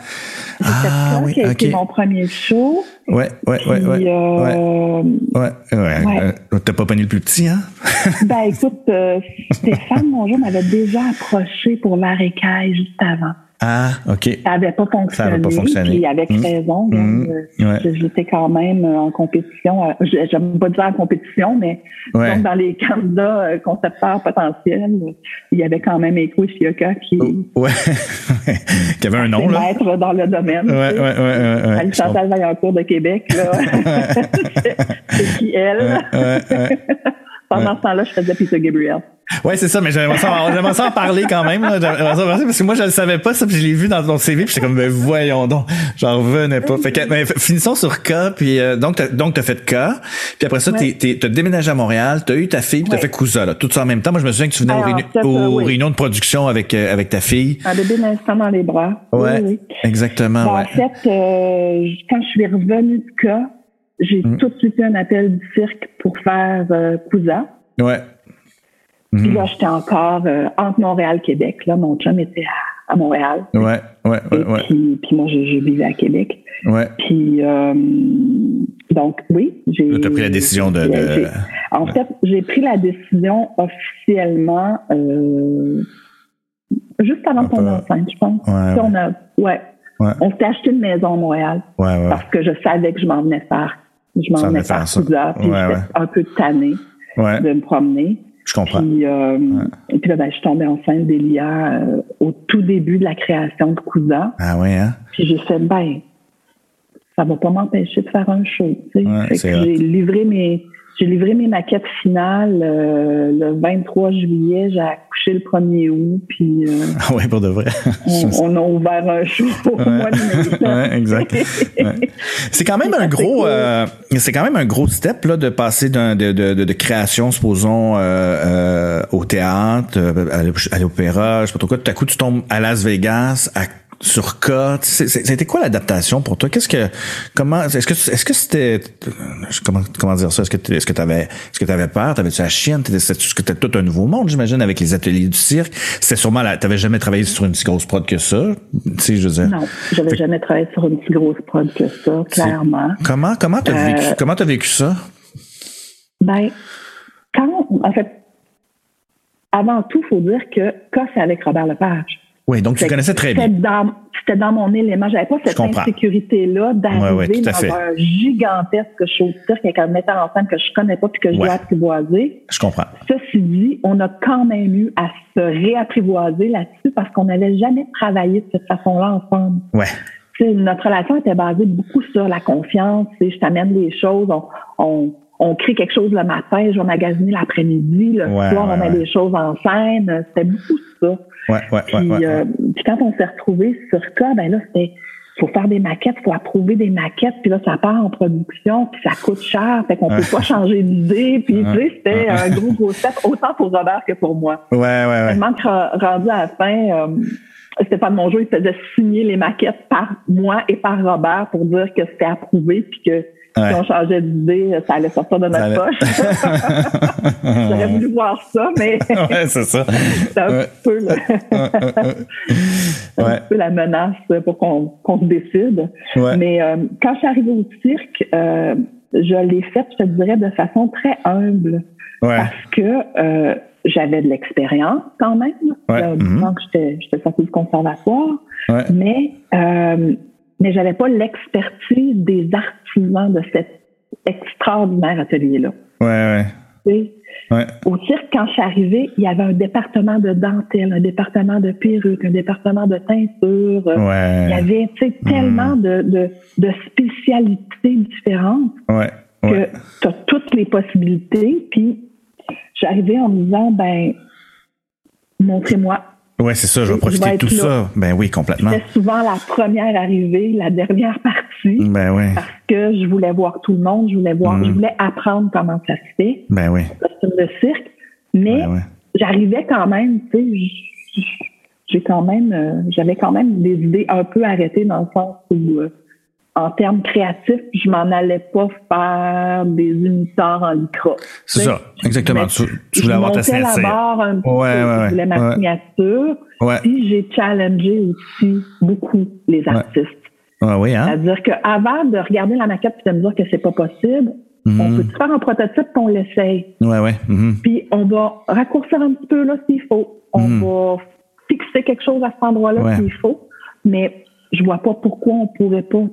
S1: Ah, oui, ok.
S2: mon premier show.
S1: Ouais, ouais, ouais,
S2: Puis,
S1: ouais. ouais.
S2: euh,
S1: Ouais, ouais.
S2: Ouais.
S1: Euh, T'as pas pogné le plus petit, hein?
S2: ben écoute, euh, Stéphane Mongeau m'avait déjà approché pour Varécaille juste avant.
S1: Ah, OK.
S2: Ça n'avait pas fonctionné.
S1: Ça avait pas fonctionné.
S2: Puis avec
S1: Mm.
S2: raison,
S1: Mm.
S2: euh,
S1: Ouais.
S2: j'étais quand même en compétition. euh, j'ai- J'aime pas dire en compétition, mais
S1: Ouais.
S2: donc dans les candidats euh, concepteurs potentiels, il y avait quand même Echo Shioka qui
S1: Ouais. Qui avait un nom,
S2: est
S1: là.
S2: maître dans le domaine.
S1: Ouais,
S2: tu sais.
S1: ouais, ouais, ouais. ouais.
S2: Ali Chantal Vaillancourt de Québec, c'est qui elle?
S1: Ouais.
S2: Pendant ce temps-là, je faisais Peter Gabriel.
S1: Ouais, c'est ça, mais j'aimerais ça, ça en parler quand même, là. Ça parler parce que moi, je le savais pas, ça, puis je l'ai vu dans ton CV, puis j'étais comme, ben, voyons donc. J'en revenais pas. Fait que, ben, finissons sur K, puis, euh, donc, t'as, donc, t'as fait K, puis après ça,
S2: Ouais.
S1: t'es, t'es, t'as déménagé à Montréal, t'as eu ta fille, puis t'as
S2: Ouais.
S1: fait Cousa, là. Tout ça en même temps. Moi, je me souviens que tu venais aux,
S2: Alors, oui.
S1: réunions de production avec, euh, avec ta fille.
S2: Un bébé d'instant dans les bras. Oui,
S1: Ouais.
S2: oui.
S1: Exactement,
S2: Ben,
S1: ouais.
S2: En fait, euh, quand je suis revenue de cas, j'ai
S1: Mm.
S2: tout de suite eu un appel du cirque pour faire euh, Cousa.
S1: Ouais.
S2: Puis là, j'étais encore euh, entre Montréal et Québec. Là, mon chum était à, à Montréal.
S1: Ouais, ouais, ouais,
S2: Et
S1: ouais.
S2: puis, puis moi, je, je vivais à Québec.
S1: Ouais.
S2: Puis, euh, donc, oui, j'ai...
S1: Là, t'as pris la décision de- de-
S2: En fait, j'ai pris la décision officiellement euh, juste avant
S1: peu-
S2: enceinte, je pense.
S1: Ouais,
S2: Puis on a, ouais,
S1: Ouais.
S2: on s'était acheté une maison à Montréal
S1: Ouais, ouais.
S2: parce que je savais que je m'en venais faire. Je m'en
S1: ça.
S2: Cousa, puis
S1: Ouais,
S2: j'étais
S1: ouais.
S2: un peu tannée
S1: Ouais.
S2: de me promener.
S1: Je comprends.
S2: Puis, euh, et puis là, ben, je suis tombée enceinte d'Elia euh, au tout début de la création de Cousa.
S1: Ah ouais, hein?
S2: Puis j'ai fait, ben, ça va pas m'empêcher de faire un show. Tu sais. J'ai livré mes j'ai livré mes maquettes finales euh, le 23 juillet, j'ai accouché le 1er août, puis euh,
S1: Ah ouais, pour de vrai.
S2: on, on a ouvert un show mois de mai.
S1: Ouais, exact. Ouais. C'est quand même un gros,
S2: cool.
S1: euh, c'est quand même un gros step là de passer de, de, de, de création, supposons, euh, euh, au théâtre, euh, à l'opéra, je sais pas trop quoi. Tout à coup, tu tombes à Las Vegas, à sur K. C'était quoi l'adaptation pour toi? Qu'est-ce que, comment, est-ce que, est-ce que c'était, comment, comment dire ça? Est-ce que, tu- est-ce que t'avais, est-ce que t'avais peur? T'avais-tu la chienne? C'était tout un nouveau monde, j'imagine, avec les ateliers du cirque. C'était sûrement, la, t'avais jamais travaillé sur une si grosse prod que ça? Tu sais, je veux dire.
S2: Non, j'avais
S1: Fait-
S2: jamais travaillé sur une plus grosse prod que ça, clairement.
S1: Comment comment t'as
S2: Euh,
S1: vécu comment t'as vécu ça?
S2: Ben, quand, en fait, avant tout, il faut dire que K, c'est avec Robert Lepage.
S1: Oui, donc tu connaissais très bien.
S2: Dans, c'était dans mon élément. J'avais pas cette insécurité-là d'arriver
S1: tout à
S2: dans un gigantesque show de cirque avec un metteur en scène que je connais pas puis que je dois apprivoiser.
S1: Je comprends.
S2: Ceci dit, on a quand même eu à se réapprivoiser là-dessus parce qu'on n'avait jamais travaillé de cette façon-là ensemble.
S1: Ouais.
S2: Notre relation était basée beaucoup sur la confiance. Je t'amène des choses, on, on, on crée quelque chose le matin, je vais magasiner l'après-midi, le
S1: Ouais,
S2: soir,
S1: ouais,
S2: on met
S1: ouais.
S2: des choses en scène. C'était beaucoup ça.
S1: Ouais, ouais, ouais,
S2: Puis, euh, puis quand on s'est retrouvés sur cas, ben là, c'était faut faire des maquettes, faut approuver des maquettes, puis là, ça part en production, puis ça coûte cher, fait qu'on peut pas changer d'idée, puis
S1: Ouais.
S2: tu sais, c'était un gros, gros step, autant pour Robert que pour moi.
S1: Ouais, ouais, ouais.
S2: Tellement rendu à la fin, euh, Stéphane Mongeau, il faisait signer les maquettes par moi et par Robert pour dire que c'était approuvé puis que si on changeait d'idée, ça allait sortir de notre poche. J'aurais voulu voir ça, mais
S1: ouais, c'est ça.
S2: c'est un, peu, un peu la menace pour qu'on se décide. Mais euh, quand je suis arrivée au cirque, euh, je l'ai fait, je te dirais, de façon très humble. Parce que euh, j'avais de l'expérience quand même. Ouais. Là, mm-hmm. que j'étais sortie du conservatoire. Mais mais j'avais pas l'expertise des artisans de cet extraordinaire atelier-là.
S1: Ouais, ouais.
S2: Ouais. Au cirque, quand je suis arrivée, il y avait un département de dentelle, un département de perruque, un département de teinture.
S1: Ouais.
S2: Il y avait mm. tellement de, de, de, spécialités différentes
S1: ouais.
S2: que tu as toutes les possibilités. Puis j'arrivais en me disant, ben, montrez-moi
S1: oui, c'est ça, je vais profiter de tout ça. Ben oui, complètement.
S2: C'était souvent la première arrivée, la dernière partie.
S1: Ben oui.
S2: Parce que je voulais voir tout le monde, je voulais voir, je mm. voulais apprendre comment ça se fait.
S1: Ben oui.
S2: Le cirque. Mais ben j'arrivais quand même, tu sais, j'ai quand même, euh, j'avais quand même des idées un peu arrêtées dans le sens où, euh, en termes créatifs, je m'en allais pas faire des uniteurs en lycra.
S1: C'est ça, exactement. Tu, voulais avoir ta signature.
S2: la barre un peu, ouais, ouais, je voulais ma signature. Puis j'ai challengé aussi beaucoup les artistes.
S1: oui, hein?
S2: C'est-à-dire qu'avant de regarder la maquette et de me dire que c'est pas possible, on mhm. peut faire un prototype qu'on l'essaye?
S1: Ouais, ouais. Mhm.
S2: Puis on va raccourcir un petit peu là s'il faut. On mhm. va fixer quelque chose à cet endroit-là s'il faut. Mais je vois pas pourquoi on pourrait pas.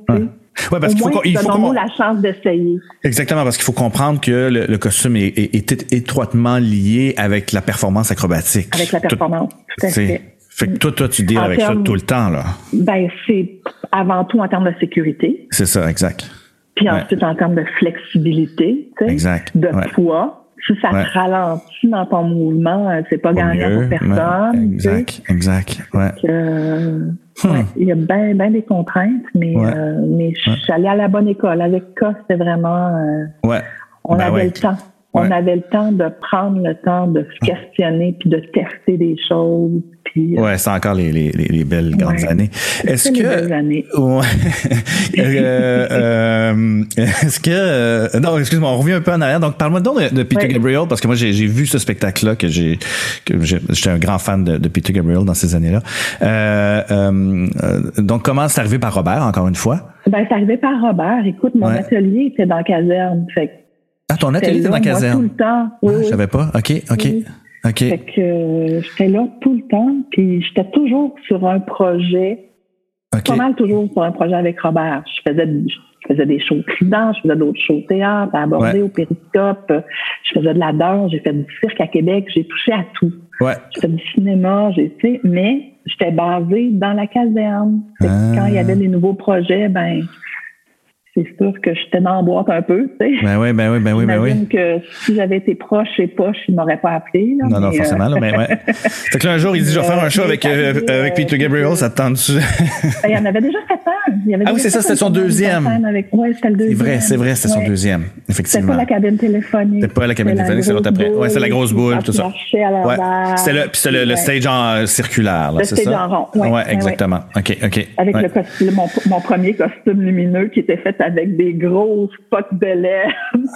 S1: Ouais, parce qu'il faut, il faut
S2: la chance d'essayer.
S1: Exactement, parce qu'il faut comprendre que le, costume est, est, étroitement lié avec la performance acrobatique.
S2: Avec la performance, tout, à fait.
S1: Fait que toi, toi, tu deals avec ça tout le temps, là.
S2: Ben, c'est avant tout en termes de sécurité.
S1: C'est ça, exact.
S2: Puis ensuite, en termes de flexibilité,
S1: exact.
S2: de poids. Si ça te ralentit dans ton mouvement, euh, c'est pas gagnant pour personne.
S1: Exact, exact. Ouais.
S2: Euh, Hmm. il y a bien ben des contraintes, mais, euh, mais je suis allée à la bonne école. Avec K, c'était vraiment. Euh,
S1: ouais.
S2: On ben avait le temps. On avait le temps de prendre le temps de se questionner puis de tester des choses. Puis,
S1: euh, ouais, c'est encore les, les, les, belles grandes années. Est-ce que.
S2: Belles années.
S1: Ouais. euh, euh, est-ce que. Euh, non, excuse-moi, on revient un peu en arrière. Donc, parle-moi donc de, Peter Gabriel, parce que moi, j'ai vu ce spectacle-là, que j'ai. que J'étais un grand fan de, de, Peter Gabriel dans ces années-là. donc, comment c'est arrivé par Robert, encore une fois?
S2: Ben, c'est arrivé par Robert. Écoute, mon atelier était dans la caserne. Fait
S1: ah, ton atelier était dans la caserne?
S2: tout le temps.
S1: Ah, oui, Je savais pas. OK, OK. OK.
S2: Fait que euh, j'étais là tout le temps, puis j'étais toujours sur un projet. Pas mal toujours sur un projet avec Robert. Je faisais, je faisais des shows tridents, je faisais d'autres shows théâtre, à aborder au périscope. Je faisais de la danse, j'ai fait du cirque à Québec, j'ai touché à tout.
S1: Ouais.
S2: J'ai fait du cinéma, j'ai, tu sais, mais j'étais basée dans la caserne. Ah. Quand il y avait des nouveaux projets, ben, c'est sûr que j'étais dans la boîte un peu, tu sais.
S1: Ben oui, ben oui, ben oui, ben oui.
S2: que si j'avais été proche et poche, il m'aurait pas appelé.
S1: Là, non, non, forcément, là, mais ouais. fait que là, un jour, il dit, je vais faire un show avec, euh, avec Peter Gabriel, ça te tente-tu?
S2: Ben, il y en avait déjà fait un. Il y avait
S1: ah oui, c'est ça, c'était son deuxième.
S2: Avec... Oui, c'était le deuxième.
S1: C'est vrai, c'est vrai, c'était son deuxième, effectivement.
S2: C'était pas la cabine téléphonique.
S1: C'était pas la cabine téléphonique, c'est l'autre après. Ouais, c'est la grosse boule, tout ça. Ouais. C'était le, puis c'était le, stage en circulaire, là, c'est ça?
S2: Le stage en rond,
S1: ouais. exactement. OK, OK.
S2: Avec le costume, mon premier costume lumineux qui était fait avec des gros spot de lait.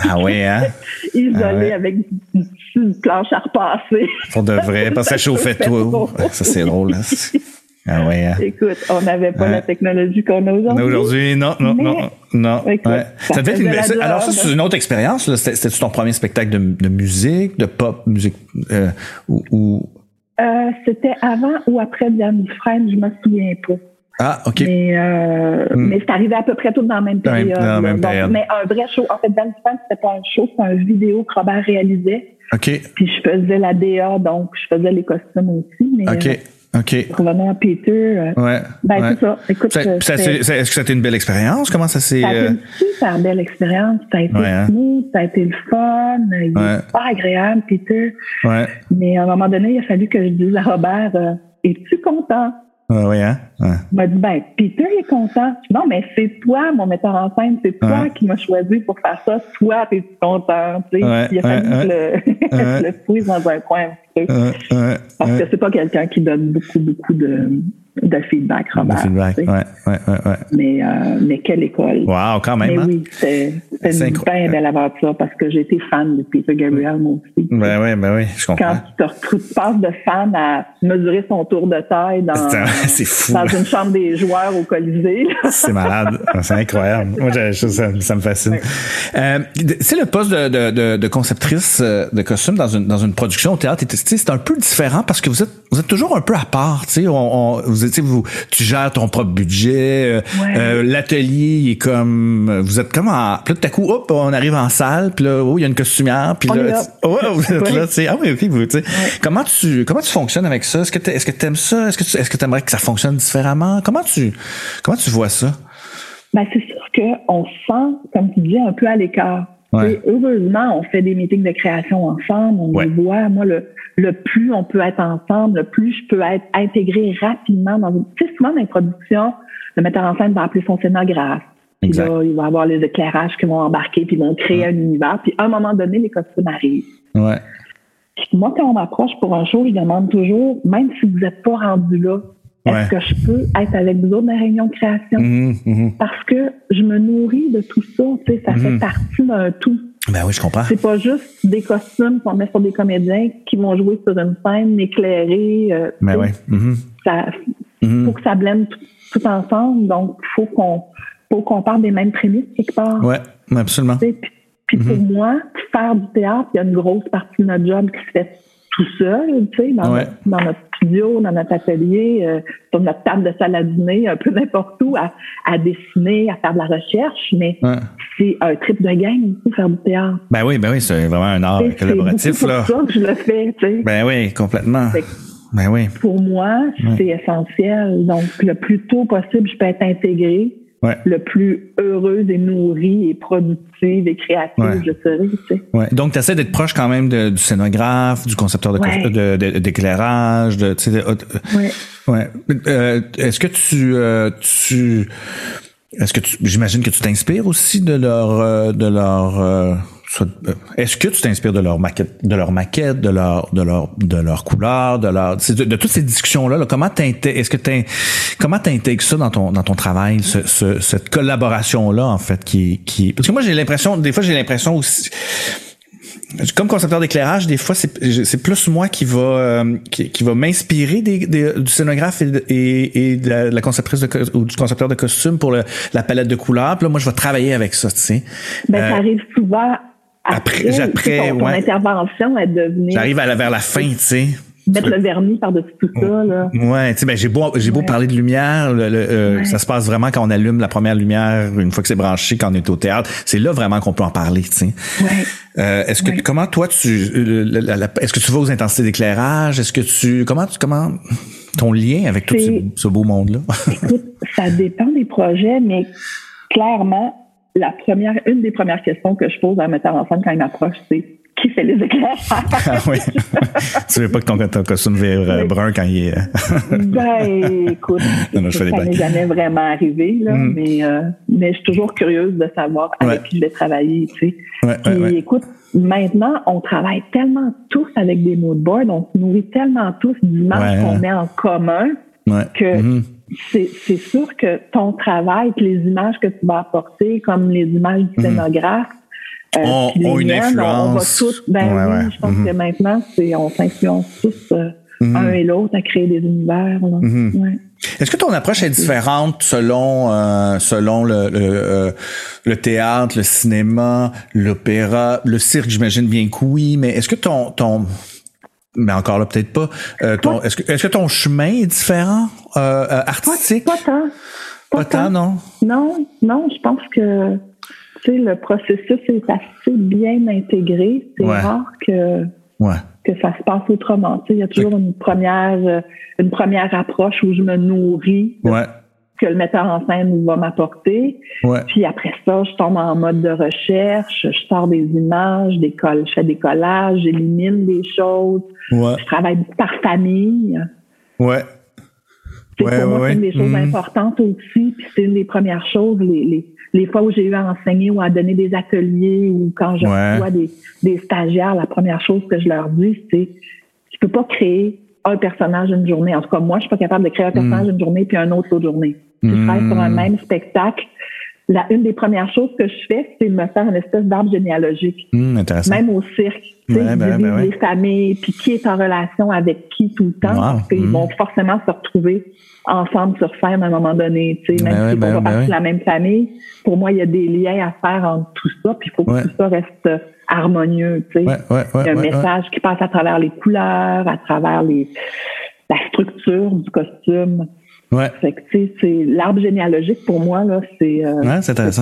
S1: Ah oui, hein?
S2: Isolé ah avec une, planche à repasser.
S1: Pour de vrai, parce que ça chauffait tout. Ça, c'est drôle. Hein? Ah ouais. Hein?
S2: Écoute, on n'avait pas la technologie qu'on a aujourd'hui.
S1: Aujourd'hui, non, non, non, non. ça, devait une... Alors ça, c'est une autre expérience. C'était ton premier spectacle de, de, musique, de pop, musique euh, ou...
S2: Euh, C'était avant ou après Diane Dufresne, je me souviens pas.
S1: Ah, OK.
S2: Mais, euh, hmm. mais c'est arrivé à peu près tout dans la même période. Dans la même période. mais un vrai show. En fait, Dan Span, c'était pas un show, c'était un vidéo que Robert réalisait.
S1: OK.
S2: Puis je faisais la DA, donc je faisais les costumes aussi. Mais,
S1: OK. Euh, OK.
S2: Revenant à Peter. Euh,
S1: ouais.
S2: Ben, c'est ça. Écoute,
S1: ça, ça est-ce que ça a été une belle expérience? Comment ça s'est.
S2: Ça a été une super belle expérience. Ça a été ouais, hein? ça a été le fun. Il ouais. est super agréable, Peter.
S1: Ouais.
S2: Mais à un moment donné, il a fallu que je dise à Robert, es-tu content?
S1: Ah oui, hein?
S2: Il m'a dit, ben, Peter est content. Non, mais c'est toi, mon metteur en scène, c'est toi qui m'as choisi pour faire ça. Toi, t'es content. Tu sais, il a fallu le, le dans un coin un petit peu. Parce que c'est pas quelqu'un qui donne beaucoup, beaucoup de, de feedback, Robert. De
S1: feedback, ouais, ouais, ouais,
S2: Mais, euh, mais quelle école.
S1: Wow, quand même.
S2: Mais
S1: hein?
S2: oui, c'est une bien belle aventure parce que j'ai été fan de Peter Gabriel, moi aussi.
S1: Ben oui, ben oui, je comprends.
S2: Quand tu te passes de fan à mesurer son tour de taille dans,
S1: fou,
S2: dans une chambre des joueurs au Colisée.
S1: c'est malade. C'est incroyable. Moi, ça, ça, me fascine. Euh, c'est le poste de, de, de, de, conceptrice euh, de costume dans une, dans une production au théâtre. C'est un peu différent parce que vous êtes, vous êtes toujours un peu à part. On, on, vous, vous, tu gères ton propre budget. Euh, euh, l'atelier est comme, vous êtes comme en, à coup, hop, on arrive en salle, puis là, oh, il y a une costumière, puis là, oh, vous êtes là, tu sais, ah oui, ok, vous, tu sais. Comment tu, comment tu fonctionnes avec ça? Est-ce que est-ce que t'aimes ça? Est-ce que tu, est-ce que t'aimerais que ça fonctionne différemment? Comment tu, comment tu vois ça?
S2: Ben, c'est sûr qu'on se sent, comme tu dis, un peu à l'écart. Heureusement, on fait des meetings de création ensemble, on les voit. Moi, le, le plus on peut être ensemble, le plus je peux être intégré rapidement dans une. Tu sais, souvent dans les productions, le metteur en scène va appeler son scénographe. Puis là, il va avoir les éclairages qui vont embarquer, puis ils vont créer un univers. Puis à un moment donné, les costumes arrivent.
S1: Ouais.
S2: moi, quand on m'approche pour un show, je demande toujours, même si vous n'êtes pas rendu là, est-ce que je peux être avec vous autres dans la réunion de création?
S1: Mhm, mhm.
S2: Parce que je me nourris de tout ça, tu sais, ça fait
S1: Mhm.
S2: partie d'un tout.
S1: Ben oui, je comprends.
S2: C'est pas juste des costumes qu'on met sur des comédiens qui vont jouer sur une scène éclairée. euh,
S1: Ben oui.
S2: ça, faut que ça blende tout, tout ensemble. Donc, faut qu'on, faut qu'on parte des mêmes prémices quelque part.
S1: Ouais, absolument.
S2: Puis, puis pour
S1: Mhm.
S2: moi, faire du théâtre, il y a une grosse partie de notre job qui se fait tout seul, tu sais, dans,
S1: Ouais.
S2: notre, dans notre studio, dans notre atelier, euh, sur notre table de salle à dîner, un peu n'importe où, à, à dessiner, à faire de la recherche, mais
S1: Ouais.
S2: c'est un trip de gang, faire du théâtre.
S1: Ben oui, ben oui, c'est vraiment un art collaboratif,
S2: c'est pour ça que je le fais, tu sais.
S1: Ben oui, complètement. Ben oui.
S2: pour moi, c'est essentiel. Donc, le plus tôt possible, je peux être intégrée.
S1: Ouais.
S2: Le plus heureuse et nourrie et productive et créative
S1: Ouais.
S2: je serai, tu sais.
S1: Ouais. Donc, tu essaies d'être proche quand même de- du scénographe, du concepteur de
S2: Ouais.
S1: de- de- d'éclairage, de, tu sais, de-
S2: Ouais.
S1: ouais. Euh, est-ce que tu, euh, tu, est-ce que tu, j'imagine que tu t'inspires aussi de leur, euh, de leur, euh, euh, est-ce que tu t'inspires de leur maquette, de leur maquette, de leur, de leur, de leur couleur, de leur, de, de toutes ces discussions là, comment t'intègres, est-ce que comment t'intègres ça dans ton, dans ton travail, ce, ce- cette collaboration là en fait qui, qui, parce que moi j'ai l'impression, des fois j'ai l'impression aussi comme concepteur d'éclairage, des fois, c'est c'est plus moi qui va euh, qui, qui va m'inspirer des, des- du scénographe et, de- et, et de, la, de la conceptrice ou du concepteur de costume pour le- la palette de couleurs. Puis là, moi, je vais travailler avec ça, tu sais.
S2: Ben,
S1: Euh,
S2: ça arrive souvent
S1: après-
S2: ton, ton
S1: ouais.
S2: intervention est de venir
S1: J'arrive à la, vers la fin, tu sais.
S2: mettre le vernis par-dessus tout ça. Là.
S1: Ouais, tu sais, ben j'ai beau j'ai beau
S2: Ouais.
S1: parler de lumière, le- le, euh,
S2: Ouais.
S1: ça se passe vraiment quand on allume la première lumière, une fois que c'est branché, quand on est au théâtre. C'est là vraiment qu'on peut en parler, tu sais.
S2: Ouais.
S1: Euh, est-ce que comment toi tu euh, est-ce que tu vas aux intensités d'éclairage? Est-ce que tu comment tu comment ton lien avec tout ce, ce beau monde là
S2: Écoute, ça dépend des projets, mais clairement, la première, une des premières questions que je pose à un metteur en scène quand il m'approche, c'est qui fait les éclairages?
S1: Ah oui. tu veux pas que ton, ton costume vire euh, brun quand il est euh,
S2: ben, écoute,
S1: Non, non, je
S2: ça n'est jamais vraiment arrivé, là,
S1: Mm.
S2: mais, euh, mais je suis toujours curieuse de savoir avec
S1: Ouais.
S2: qui je vais travailler, tu sais.
S1: Ouais,
S2: Puis,
S1: ouais,
S2: écoute, maintenant, on travaille tellement tous avec des mood boards, on se nourrit tellement tous d'images qu'on met en commun que
S1: Mhm.
S2: c'est c'est sûr que ton travail, les images que tu vas apporter, comme les images du scénographe, euh,
S1: Mhm. Ont-
S2: puis les
S1: ont une
S2: miennes, on- On, va
S1: influence.
S2: tous, ben
S1: Ouais,
S2: oui,
S1: ouais.
S2: je pense
S1: Mhm.
S2: que maintenant, c'est on s'influence tous euh,
S1: Mhm.
S2: un et l'autre à créer des univers. Ouais.
S1: Est-ce que ton approche est différente selon euh, selon le le, euh, le théâtre, le cinéma, l'opéra, le cirque, j'imagine bien que oui, mais est-ce que ton ton mais encore là peut-être pas euh, ton est-ce que est-ce que ton chemin est différent euh, euh, artistique?
S2: Pas tant.
S1: Pas tant, non?
S2: Non, non, je pense que tu sais, le processus est assez bien intégré. C'est
S1: Ouais.
S2: rare que
S1: Ouais.
S2: que ça se passe autrement. Tu sais, il y a toujours une première euh, une première approche où je me nourris
S1: Ouais.
S2: que le metteur en scène va m'apporter.
S1: Ouais.
S2: Puis après ça, je tombe en mode de recherche, je sors des images, des coll- je fais des collages, j'élimine des choses.
S1: Ouais.
S2: Je travaille beaucoup par famille.
S1: Ouais.
S2: C'est
S1: Ouais,
S2: pour moi,
S1: ouais,
S2: c'est une des choses.
S1: Mhm.
S2: importantes aussi. Puis c'est une des premières choses, les, les, les fois où j'ai eu à enseigner ou à donner des ateliers ou quand je
S1: Ouais.
S2: reçois des, des stagiaires, la première chose que je leur dis, c'est tu peux pas créer un personnage une journée. En tout cas, moi, je suis pas capable de créer un personnage une journée puis un autre l'autre journée. Je travaille sur un même spectacle la, une des premières choses que je fais, c'est me faire une espèce d'arbre généalogique.
S1: Mmh, même
S2: au cirque. Tu sais, ben, ben les familles, puis qui est en relation avec qui tout le temps, parce qu'ils mmh. vont forcément se retrouver ensemble sur scène à un moment donné. Tu sais, même ben, si on va partir de la même famille, pour moi, il y a des liens à faire entre tout ça, puis il faut que tout ça reste harmonieux. Tu sais. il y a un message qui passe à travers les couleurs, à travers les la structure du costume.
S1: Ouais.
S2: Fait que, tu sais, c'est l'arbre généalogique pour moi, là, c'est
S1: euh,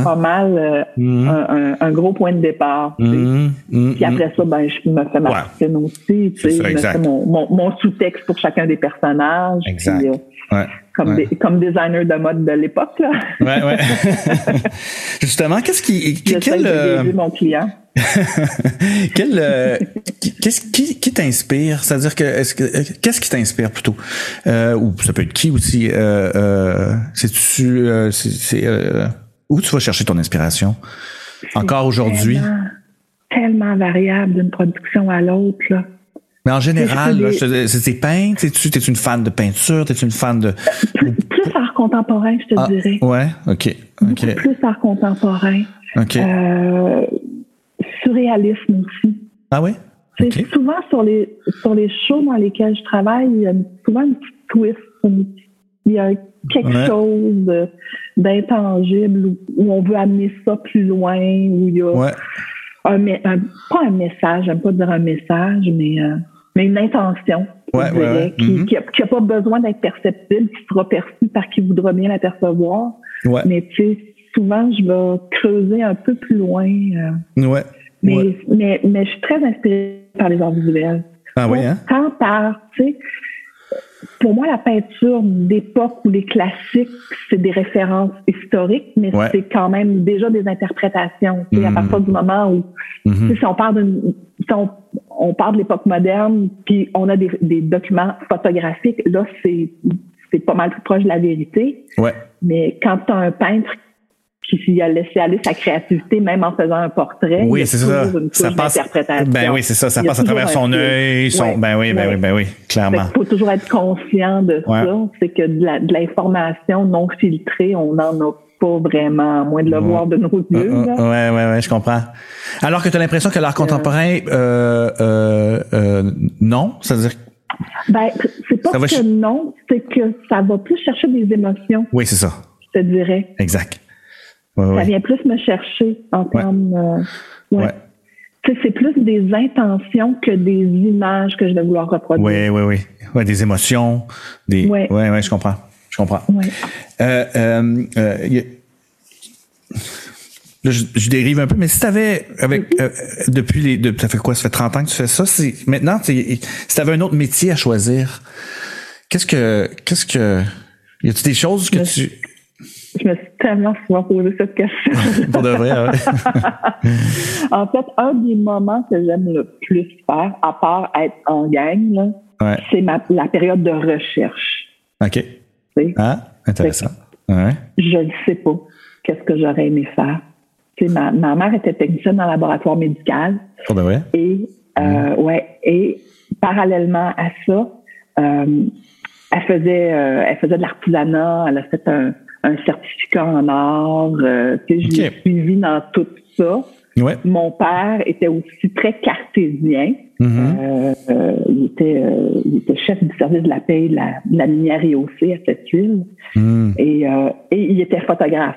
S2: pas mal euh, mm-hmm. un, un, gros point de départ.
S1: Mm-hmm.
S2: Puis après ça, ben, je me fais ma ouais. aussi, tu sais, je me fais mon, mon, mon sous-texte pour chacun des personnages.
S1: Exact. Puis, euh,
S2: ouais. Comme, des, comme designer de mode de l'époque, là.
S1: Ouais, ouais. Justement, qu'est-ce qui, quel,
S2: euh... mon client.
S1: Quel, euh, qu'est-ce qui, qui t'inspire? C'est-à-dire que est-ce que qu'est-ce qui t'inspire plutôt? Euh, Ou ça peut être qui aussi? Euh, euh C'est-tu euh, c'est, où tu vas chercher ton inspiration? Encore aujourd'hui?
S2: tellement, variable d'une production à l'autre là.
S1: Mais en général, c'est tes peintres, tu es une fan de peinture, tu es une fan de
S2: plus, art contemporain, je te ah, dirais.
S1: Ouais, ok,
S2: plus art contemporain.
S1: Ok.
S2: Euh, surréalisme aussi.
S1: Ah oui?
S2: C'est souvent sur les sur les shows dans lesquels je travaille, il y a souvent une petite twist. Il y a quelque chose d'intangible où, on veut amener ça plus loin, où il y a un, pas un message, j'aime pas dire un message, mais euh, mais une intention,
S1: ouais,
S2: qui, n'a mm-hmm. pas besoin d'être perceptible, qui sera perçue par qui voudra bien la percevoir. Mais tu sais, souvent je vais creuser un peu plus loin.
S1: Euh, ouais.
S2: Mais, mais, mais je suis très inspirée par les arts visuels.
S1: Ah oui, hein?
S2: Tant par, tu sais, pour moi, la peinture d'époque ou les classiques, c'est des références historiques, mais c'est quand même déjà des interprétations. À mm. partir du moment où, mm-hmm. si on parle d'une, on, on, parle de l'époque moderne, puis on a des, des documents photographiques, là, c'est c'est pas mal plus proche de la vérité.
S1: Ouais.
S2: Mais quand tu as un peintre qui a laissé aller sa créativité, même en faisant un portrait.
S1: Oui, c'est ça. ça passe. Ben oui, c'est ça. Ça passe à travers son œil, son. Ben oui, ben oui, ben oui, clairement.
S2: Il faut toujours être conscient de ça. C'est que de l'information non filtrée, on n'en a pas vraiment, à moins de le voir de nos yeux. Oui,
S1: oui, ouais, ouais, je comprends. Alors que tu as l'impression que l'art contemporain, euh, euh, euh, non, c'est-à-dire.
S2: Ben, c'est pas que non, c'est que ça va plus chercher des émotions.
S1: Oui, c'est ça.
S2: Je te dirais.
S1: Exact
S2: ça vient plus me chercher en termes. Euh, c'est plus des intentions que des images que je vais vouloir reproduire.
S1: Oui, oui, oui. Ouais, des émotions. Des... Oui, ouais, ouais, je comprends. Je comprends. Euh, euh, euh je, dérive un peu, mais si tu avais, avec, euh, depuis les, de, ça fait quoi, ça fait 30 ans que tu fais ça, maintenant, si tu avais un autre métier à choisir, qu'est-ce que, qu'est-ce que, y a-t-il des choses que tu,
S2: je me suis tellement souvent posé cette question.
S1: Pour de vrai,
S2: en fait, un des moments que j'aime le plus faire, à part être en gang, c'est la période de recherche.
S1: OK. Ah, intéressant.
S2: Je ne sais pas qu'est-ce que j'aurais aimé faire. ma, ma mère était technicienne dans le laboratoire médical.
S1: Pour de vrai?
S2: Et, euh, mm. ouais, et parallèlement à ça, euh, elle faisait, euh, elle faisait de l'artisanat. Elle a fait un, un certificat en art. Euh, que j'ai suivi dans tout ça. Mon père était aussi très cartésien. Mm-hmm. euh, euh, il, était, euh, il était chef du service de la paix de la, de la minière IOC à cette île.
S1: Mm.
S2: Et, euh, et il était photographe.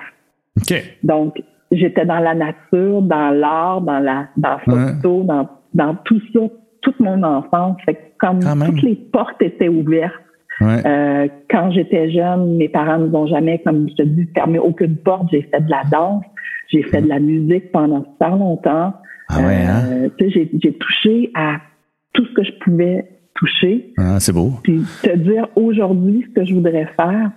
S2: Donc, j'étais dans la nature, dans l'art, dans la, dans la photo, dans, dans tout ça, toute mon enfance. Fait comme toutes les portes étaient ouvertes euh, quand j'étais jeune, mes parents nous ont jamais, comme je te dis, fermé aucune porte. J'ai fait de la danse, j'ai fait de la musique pendant super longtemps.
S1: Ah ouais, hein?
S2: euh, j'ai, j'ai touché à tout ce que je pouvais toucher.
S1: Ah, c'est beau.
S2: Puis te dire aujourd'hui ce que je voudrais faire,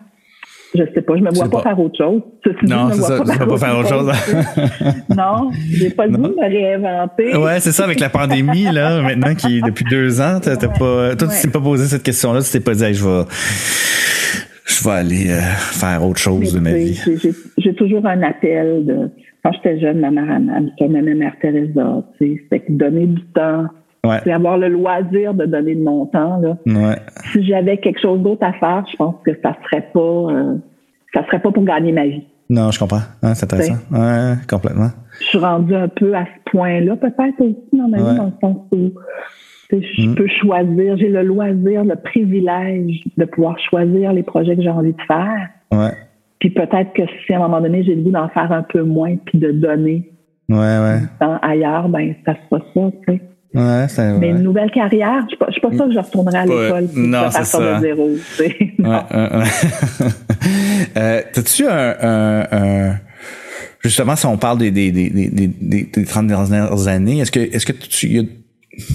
S2: je sais pas, je me vois pas, faire autre chose.
S1: non, c'est ça, je me vois pas faire autre chose.
S2: non, j'ai pas le goût de me réinventer.
S1: Ouais, c'est ça, avec la pandémie, là, maintenant, qui est depuis deux ans, t'as, pas, toi, tu t'es pas posé cette question-là, tu t'es pas dit, je vais, je vais aller euh, faire autre chose de ma vie.
S2: J'ai, toujours un appel de, quand j'étais jeune, ma mère, elle me donnait Mère Teresa, tu sais, que donner du temps C'est avoir le loisir de donner de mon temps. Là. Si j'avais quelque chose d'autre à faire, je pense que ça serait pas euh, ça serait pas pour gagner ma vie.
S1: Non, je comprends. Ah, c'est intéressant. Ouais, complètement.
S2: Je suis rendue un peu à ce point-là, peut-être aussi dans ma vie, dans le sens où je mm. peux choisir, j'ai le loisir, le privilège de pouvoir choisir les projets que j'ai envie de faire.
S1: Ouais.
S2: Puis peut-être que si à un moment donné, j'ai le goût d'en faire un peu moins puis de donner
S1: ouais, ouais.
S2: ailleurs, ben ça sera ça, tu sais.
S1: Ouais, c'est
S2: Mais une nouvelle carrière, je ne suis pas sûre que je retournerai à l'école.
S1: non, c'est ça.
S2: de zéro. Tu sais. Ouais,
S1: euh, T'as-tu un, un, un, justement si on parle des des des des des, des 30 dernières années, est-ce que est-ce que tu y a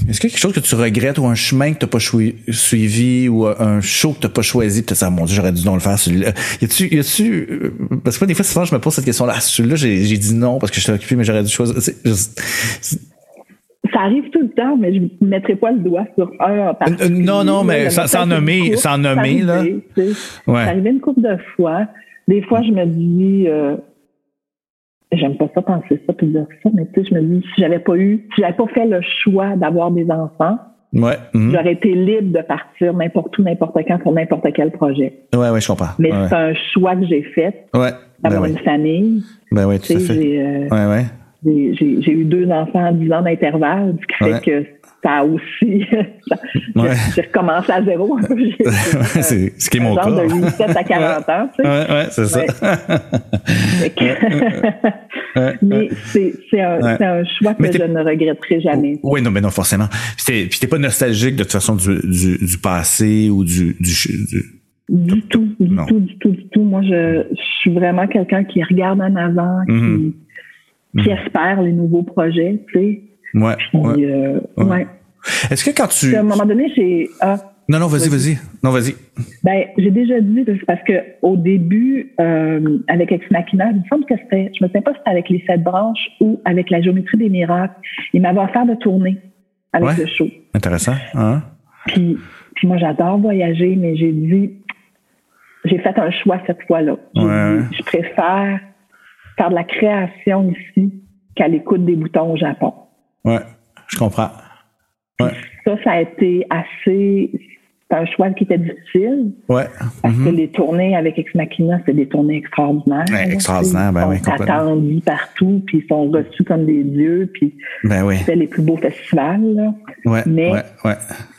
S1: est-ce qu'il y a quelque chose que tu regrettes ou un chemin que tu n'as pas suivi ou un show que tu n'as pas choisi? Peut-être ça, mon Dieu, j'aurais dû non le faire, celui-là. Y a-tu, y a-tu, euh, parce que des fois, souvent, je me pose cette question-là. Ah, celui-là, j'ai, j'ai dit non parce que je suis occupé, mais j'aurais dû choisir.
S2: Ça arrive tout le temps, mais je ne mettrai pas le doigt sur un en
S1: euh, Non, non, mais sans nommer, sans nommer, là.
S2: Ouais. Ça arrivait une couple de fois. Des fois, je me dis, euh, j'aime pas ça penser ça puis dire ça, mais tu sais, je me dis, si j'avais pas eu, si j'avais pas fait le choix d'avoir des enfants,
S1: ouais.
S2: Mhm. j'aurais été libre de partir n'importe où, n'importe quand pour n'importe quel projet.
S1: Ouais, ouais, je comprends.
S2: Mais c'est un choix que j'ai fait.
S1: Ouais.
S2: D'avoir ben une famille.
S1: Ben oui, tout à fait.
S2: Euh,
S1: ouais, ouais.
S2: J'ai eu deux enfants à 10 ans d'intervalle, ce qui fait que ça aussi, j'ai recommencé à zéro.
S1: c'est ce qui est mon
S2: cas. de 8, à 40 ans.
S1: Tu sais. Ouais, ouais c'est ça.
S2: mais c'est un, un, choix que je ne regretterai jamais.
S1: Oui, non, mais non, forcément. Puis t'es pas nostalgique de toute façon du, du, du passé ou du, du,
S2: du tout, du tout, du tout, du tout. Moi, je, je suis vraiment quelqu'un qui regarde en avant, qui, mm-hmm. Qui mm-hmm. espère les nouveaux projets, tu sais.
S1: Ouais.
S2: Euh, ouais.
S1: Est-ce que quand tu.
S2: à un moment donné, j'ai. Ah,
S1: non, non, vas-y, vas-y. Non, vas-y.
S2: Ben, j'ai déjà dit, parce que au début, euh, avec Ex Machina, il me semble que c'était, je me souviens pas si c'était avec les sept branches ou avec la géométrie des miracles. Il m'avait offert de tourner avec le show.
S1: Intéressant. Hein?
S2: Puis, puis moi, j'adore voyager, mais j'ai dit, j'ai fait un choix cette fois-là. Je préfère faire de la création ici qu'à l'écoute des boutons au Japon.
S1: Ouais, je comprends. Ouais.
S2: Ça, ça a été assez. C'est un choix qui était difficile.
S1: Ouais.
S2: Parce que mm-hmm. les tournées avec Ex Machina, c'est des tournées extraordinaires.
S1: Ouais, extraordinaires, ben oui,
S2: complètement. attendus partout, puis ils sont reçus comme des dieux, puis
S1: ben oui.
S2: c'était les plus beaux festivals. Là.
S1: Ouais,
S2: mais
S1: ouais, ouais.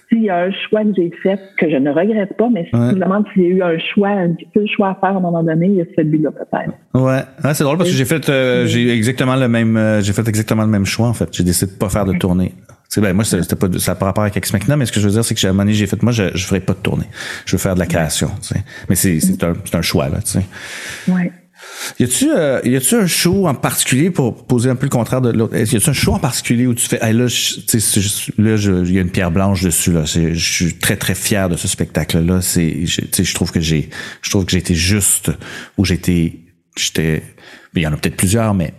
S2: S'il y a un choix que j'ai fait, que je ne regrette pas, mais si ouais. tu me demandes s'il y a eu un choix, un petit peu de choix à faire à un moment donné, il y a celui-là peut-être.
S1: Ouais, ah, c'est drôle parce que j'ai fait, euh, j'ai exactement le même, euh, j'ai fait exactement le même choix en fait. J'ai décidé de pas faire de tournée. C'est ben moi c'était pas ça par rapport avec Ex Machina, mais ce que je veux dire c'est que à un moment donné j'ai fait moi je je ferai pas de tournée. Je veux faire de la création, tu sais. Mais c'est c'est un c'est un choix là, tu sais.
S2: Ouais.
S1: Y a-tu euh, y a-tu un show en particulier pour poser un peu le contraire de l'autre? Y a-tu un show en particulier où tu fais hey, là tu sais là il y a une pierre blanche dessus là, je suis très très fier de ce spectacle là, c'est tu sais je trouve que j'ai je trouve que j'ai été juste où j'étais j'étais il y en a peut-être plusieurs mais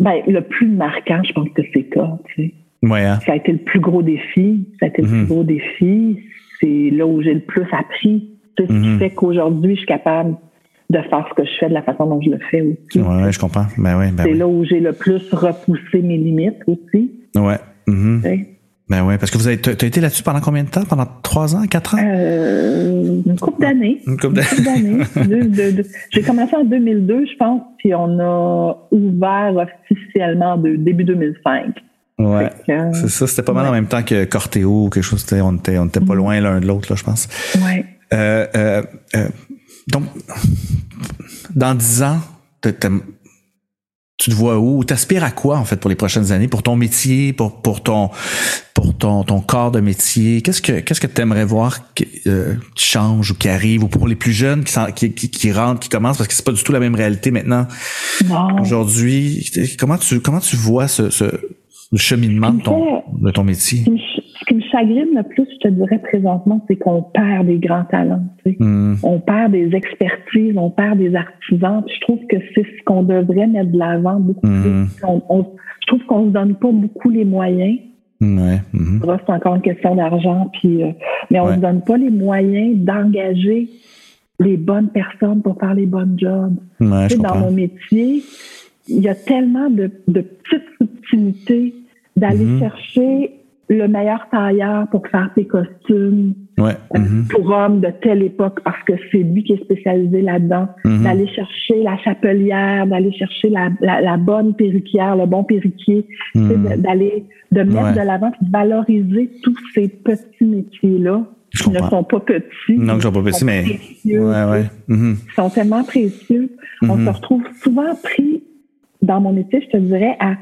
S2: ben, le plus marquant, je pense que c'est ça. Tu sais.
S1: Ouais, hein?
S2: Ça a été le plus gros défi. Ça a été le plus mhm. gros défi. C'est là où j'ai le plus appris. Sais, Ce qui mhm. fait qu'aujourd'hui, je suis capable de faire ce que je fais de la façon dont je le fais aussi.
S1: Ouais, je comprends. Ben oui, ben
S2: c'est là où j'ai le plus repoussé mes limites aussi.
S1: Ouais. Mm ben ouais, parce que vous avez, t'as été là-dessus pendant combien de temps? Pendant trois ans, quatre ans?
S2: Euh, une couple d'années.
S1: Une couple
S2: d'années. J'ai commencé en 2002, je pense, puis on a ouvert officiellement de début 2005.
S1: Ouais, c'est ça. C'était pas mal en même temps que Cortéo ou quelque chose. On était, on était pas mm-hmm. loin l'un de l'autre, là, je pense.
S2: Ouais.
S1: Euh, euh, euh, donc, dans dix ans, tu te vois où? T'aspires à quoi, en fait, pour les prochaines années, pour ton métier, pour, pour ton, pour ton, ton corps de métier? Qu'est-ce que, qu'est-ce que t'aimerais voir qui, euh, qui, change ou qui arrive, ou pour les plus jeunes qui, qui, qui, rentrent, qui commencent, parce que c'est pas du tout la même réalité maintenant. Aujourd'hui, comment tu, comment tu vois ce, ce le cheminement de ton, de ton métier?
S2: Ce qui me chagrine le plus, je te dirais présentement, c'est qu'on perd des grands talents. Tu sais.
S1: Hmm.
S2: On perd des expertises, on perd des artisans. je trouve que c'est ce qu'on devrait mettre de l'avant beaucoup
S1: hmm.
S2: plus. On, on, je trouve qu'on ne se donne pas beaucoup les moyens.
S1: Ouais.
S2: C'est encore une question d'argent, puis euh, mais on ne se donne pas les moyens d'engager les bonnes personnes pour faire les bonnes jobs.
S1: Ouais, tu sais,
S2: dans mon métier, il y a tellement de, de petites subtilités d'aller chercher le meilleur tailleur pour faire tes costumes
S1: ouais.
S2: Euh, mm-hmm. pour hommes de telle époque parce que c'est lui qui est spécialisé là-dedans. Mm-hmm. D'aller chercher la chapelière, d'aller chercher la, la, bonne perruquière, le bon perruquier, mm. d'aller de mettre de l'avant, de valoriser tous ces petits métiers-là qui ne sont pas petits.
S1: Non, qui ne sont pas petits, mais
S2: précieux, ouais, ouais. Ils sont tellement précieux. On se retrouve souvent pris dans mon métier, je te dirais, à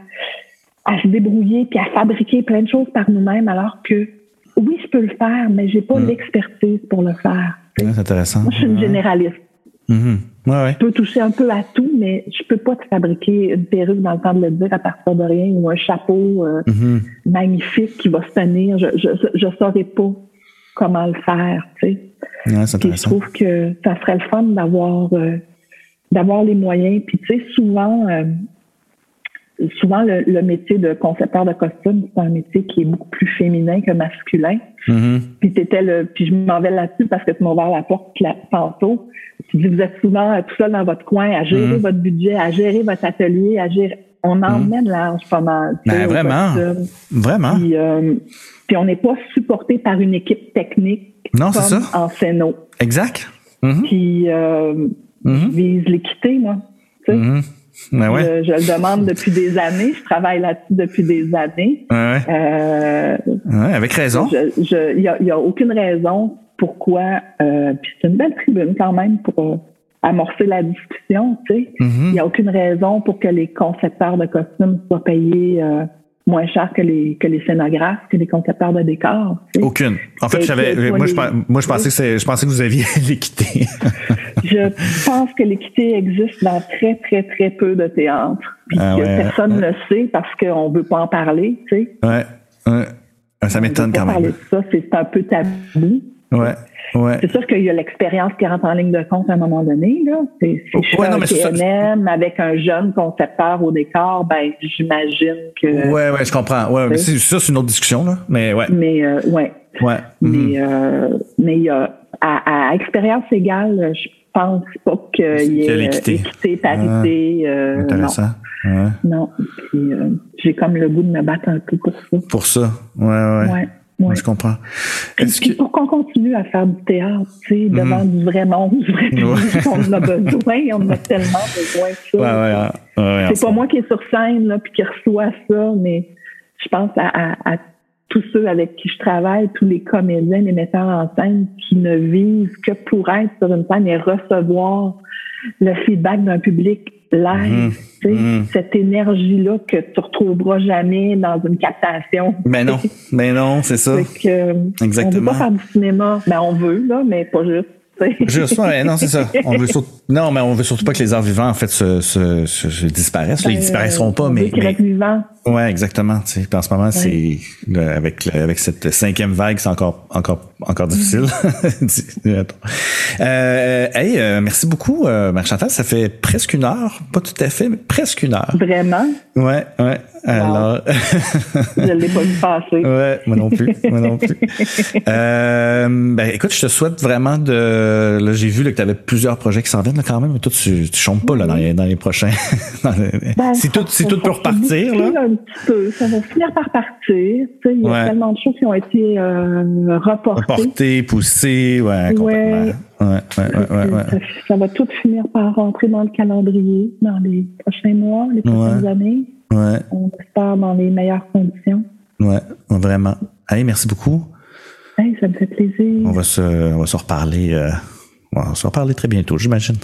S2: à se débrouiller puis à fabriquer plein de choses par nous-mêmes alors que oui, je peux le faire, mais j'ai pas mm. l'expertise pour le faire.
S1: c'est intéressant.
S2: Moi, je suis une généraliste.
S1: Mm-hmm. ouais, ouais.
S2: Je peux toucher un peu à tout, mais je peux pas te fabriquer une perruque dans le temps de le dire à partir de rien ou un chapeau euh, mm-hmm. magnifique qui va se tenir. Je, je, je saurais pas comment le faire, tu sais.
S1: Ouais, c'est
S2: je trouve que ça serait le fun d'avoir euh, d'avoir les moyens. Puis tu sais, souvent, euh, souvent le, métier de concepteur de costume, c'est un métier qui est beaucoup plus féminin que masculin.
S1: Mm-hmm.
S2: Puis t'étais le, puis je m'en vais là-dessus parce que tu m'as ouvert la porte là, tantôt. Tu dis vous êtes souvent tout seul dans votre coin à gérer mm-hmm. votre budget, à gérer votre atelier, à gérer. On mm-hmm. emmène large pas mal.
S1: Ben, vraiment, vraiment.
S2: Puis, euh, puis on n'est pas supporté par une équipe technique
S1: non, comme ça.
S2: en Céno.
S1: Exact.
S2: Qui euh, vise l'équité, moi. Tu sais?
S1: Ben
S2: je, le demande depuis des années. Je travaille là-dessus depuis des années.
S1: Ouais, euh, avec raison.
S2: Il n'y a, y a, aucune raison pourquoi. Euh, puis c'est une belle tribune quand même pour euh, amorcer la discussion. Tu sais, il
S1: mm-hmm.
S2: n'y a aucune raison pour que les concepteurs de costumes soient payés euh, moins cher que les que les scénographes, que les concepteurs de décors.
S1: Aucune. En fait, j'avais moi je moi je pensais que je pensais que vous aviez l'équité.
S2: je pense que l'équité existe dans très très très peu de théâtres. Puis ah que personne ne le sait parce qu'on veut pas en parler, tu sais.
S1: Ouais. ouais. Ça m'étonne quand même. Parler de
S2: ça, c'est un peu tabou.
S1: Ouais. Ouais.
S2: C'est sûr qu'il y a l'expérience qui rentre en ligne de compte à un moment donné. Là. C'est, si ouais, un avec un jeune concepteur au décor, ben j'imagine que.
S1: Ouais, ouais, je comprends. Ouais, mais ça, c'est une autre discussion, là. Mais ouais.
S2: Mais euh, ouais.
S1: Ouais.
S2: Mais mm-hmm. euh, mais il y a à, à, expérience égale, je pense pas qu'il y ait l'équité, équité, parité. Euh,
S1: intéressant.
S2: Non. non. Puis, euh, j'ai comme le goût de me battre un peu pour ça.
S1: Pour ça. Ouais, ouais. ouais. Je comprends.
S2: Est-ce que... Pour qu'on continue à faire du théâtre, tu sais, devant mhm. du vrai monde, du vrai public, on en a besoin, on a tellement besoin de ça.
S1: Ouais, ouais,
S2: c'est pas moi qui est sur scène, là, puis qui reçoit ça, mais je pense à, à, à, tous ceux avec qui je travaille, tous les comédiens, les metteurs en scène qui ne vivent que pour être sur une scène et recevoir le feedback d'un public live, mmh. mmh. cette énergie-là que tu retrouveras jamais dans une captation.
S1: Mais ben non, mais ben non, c'est ça.
S2: Exactement. On veut pas faire du cinéma, ben on veut là, mais pas juste.
S1: Juste non, c'est ça. On veut surtout, non, mais on veut surtout pas que les arts vivants en fait se, se, se, disparaissent. ils ben, disparaîtront pas, mais.
S2: mais vivants.
S1: Ouais, exactement. Tu sais, en ce moment, c'est avec avec cette cinquième vague, c'est encore encore encore difficile. euh, hey, euh, merci beaucoup, euh, Marc Chantal. Ça fait presque une heure, pas tout à fait, mais presque une heure.
S2: Vraiment?
S1: Ouais, ouais. Alors,
S2: je l'ai pas vu passer.
S1: Ouais, moi non plus, moi non plus. Euh, ben, écoute, je te souhaite vraiment de. Là, j'ai vu là, que tu avais plusieurs projets qui s'en viennent là, quand même, mais toi, tu, tu chantes pas là dans les, dans les prochains. Ben, si tout, si tout peut repartir là.
S2: Un petit peu. Ça va finir par partir. Il y a tellement de choses qui ont été euh, reportées.
S1: Reportées, poussées, ouais, complètement. Ouais, ouais, ouais, ouais,
S2: ça, ça, va tout finir par rentrer dans le calendrier dans les prochains mois, les prochaines années. On espère dans les meilleures conditions.
S1: Ouais, vraiment. Allez, merci beaucoup.
S2: Hey, ça me fait plaisir.
S1: On va se, on va se reparler, euh, on va se reparler très bientôt, j'imagine.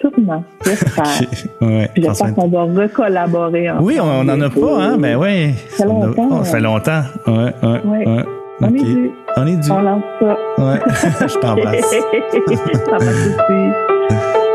S2: Sûrement, j'espère.
S1: ouais,
S2: j'espère qu'on va recollaborer.
S1: Oui, on n'en a pas, hein, mais oui.
S2: Ça fait longtemps.
S1: ça fait longtemps. Ouais, ouais, ouais. ouais.
S2: On est dû.
S1: On est dû.
S2: On lance ça.
S1: Ouais, je t'embrasse.
S2: ça va aussi.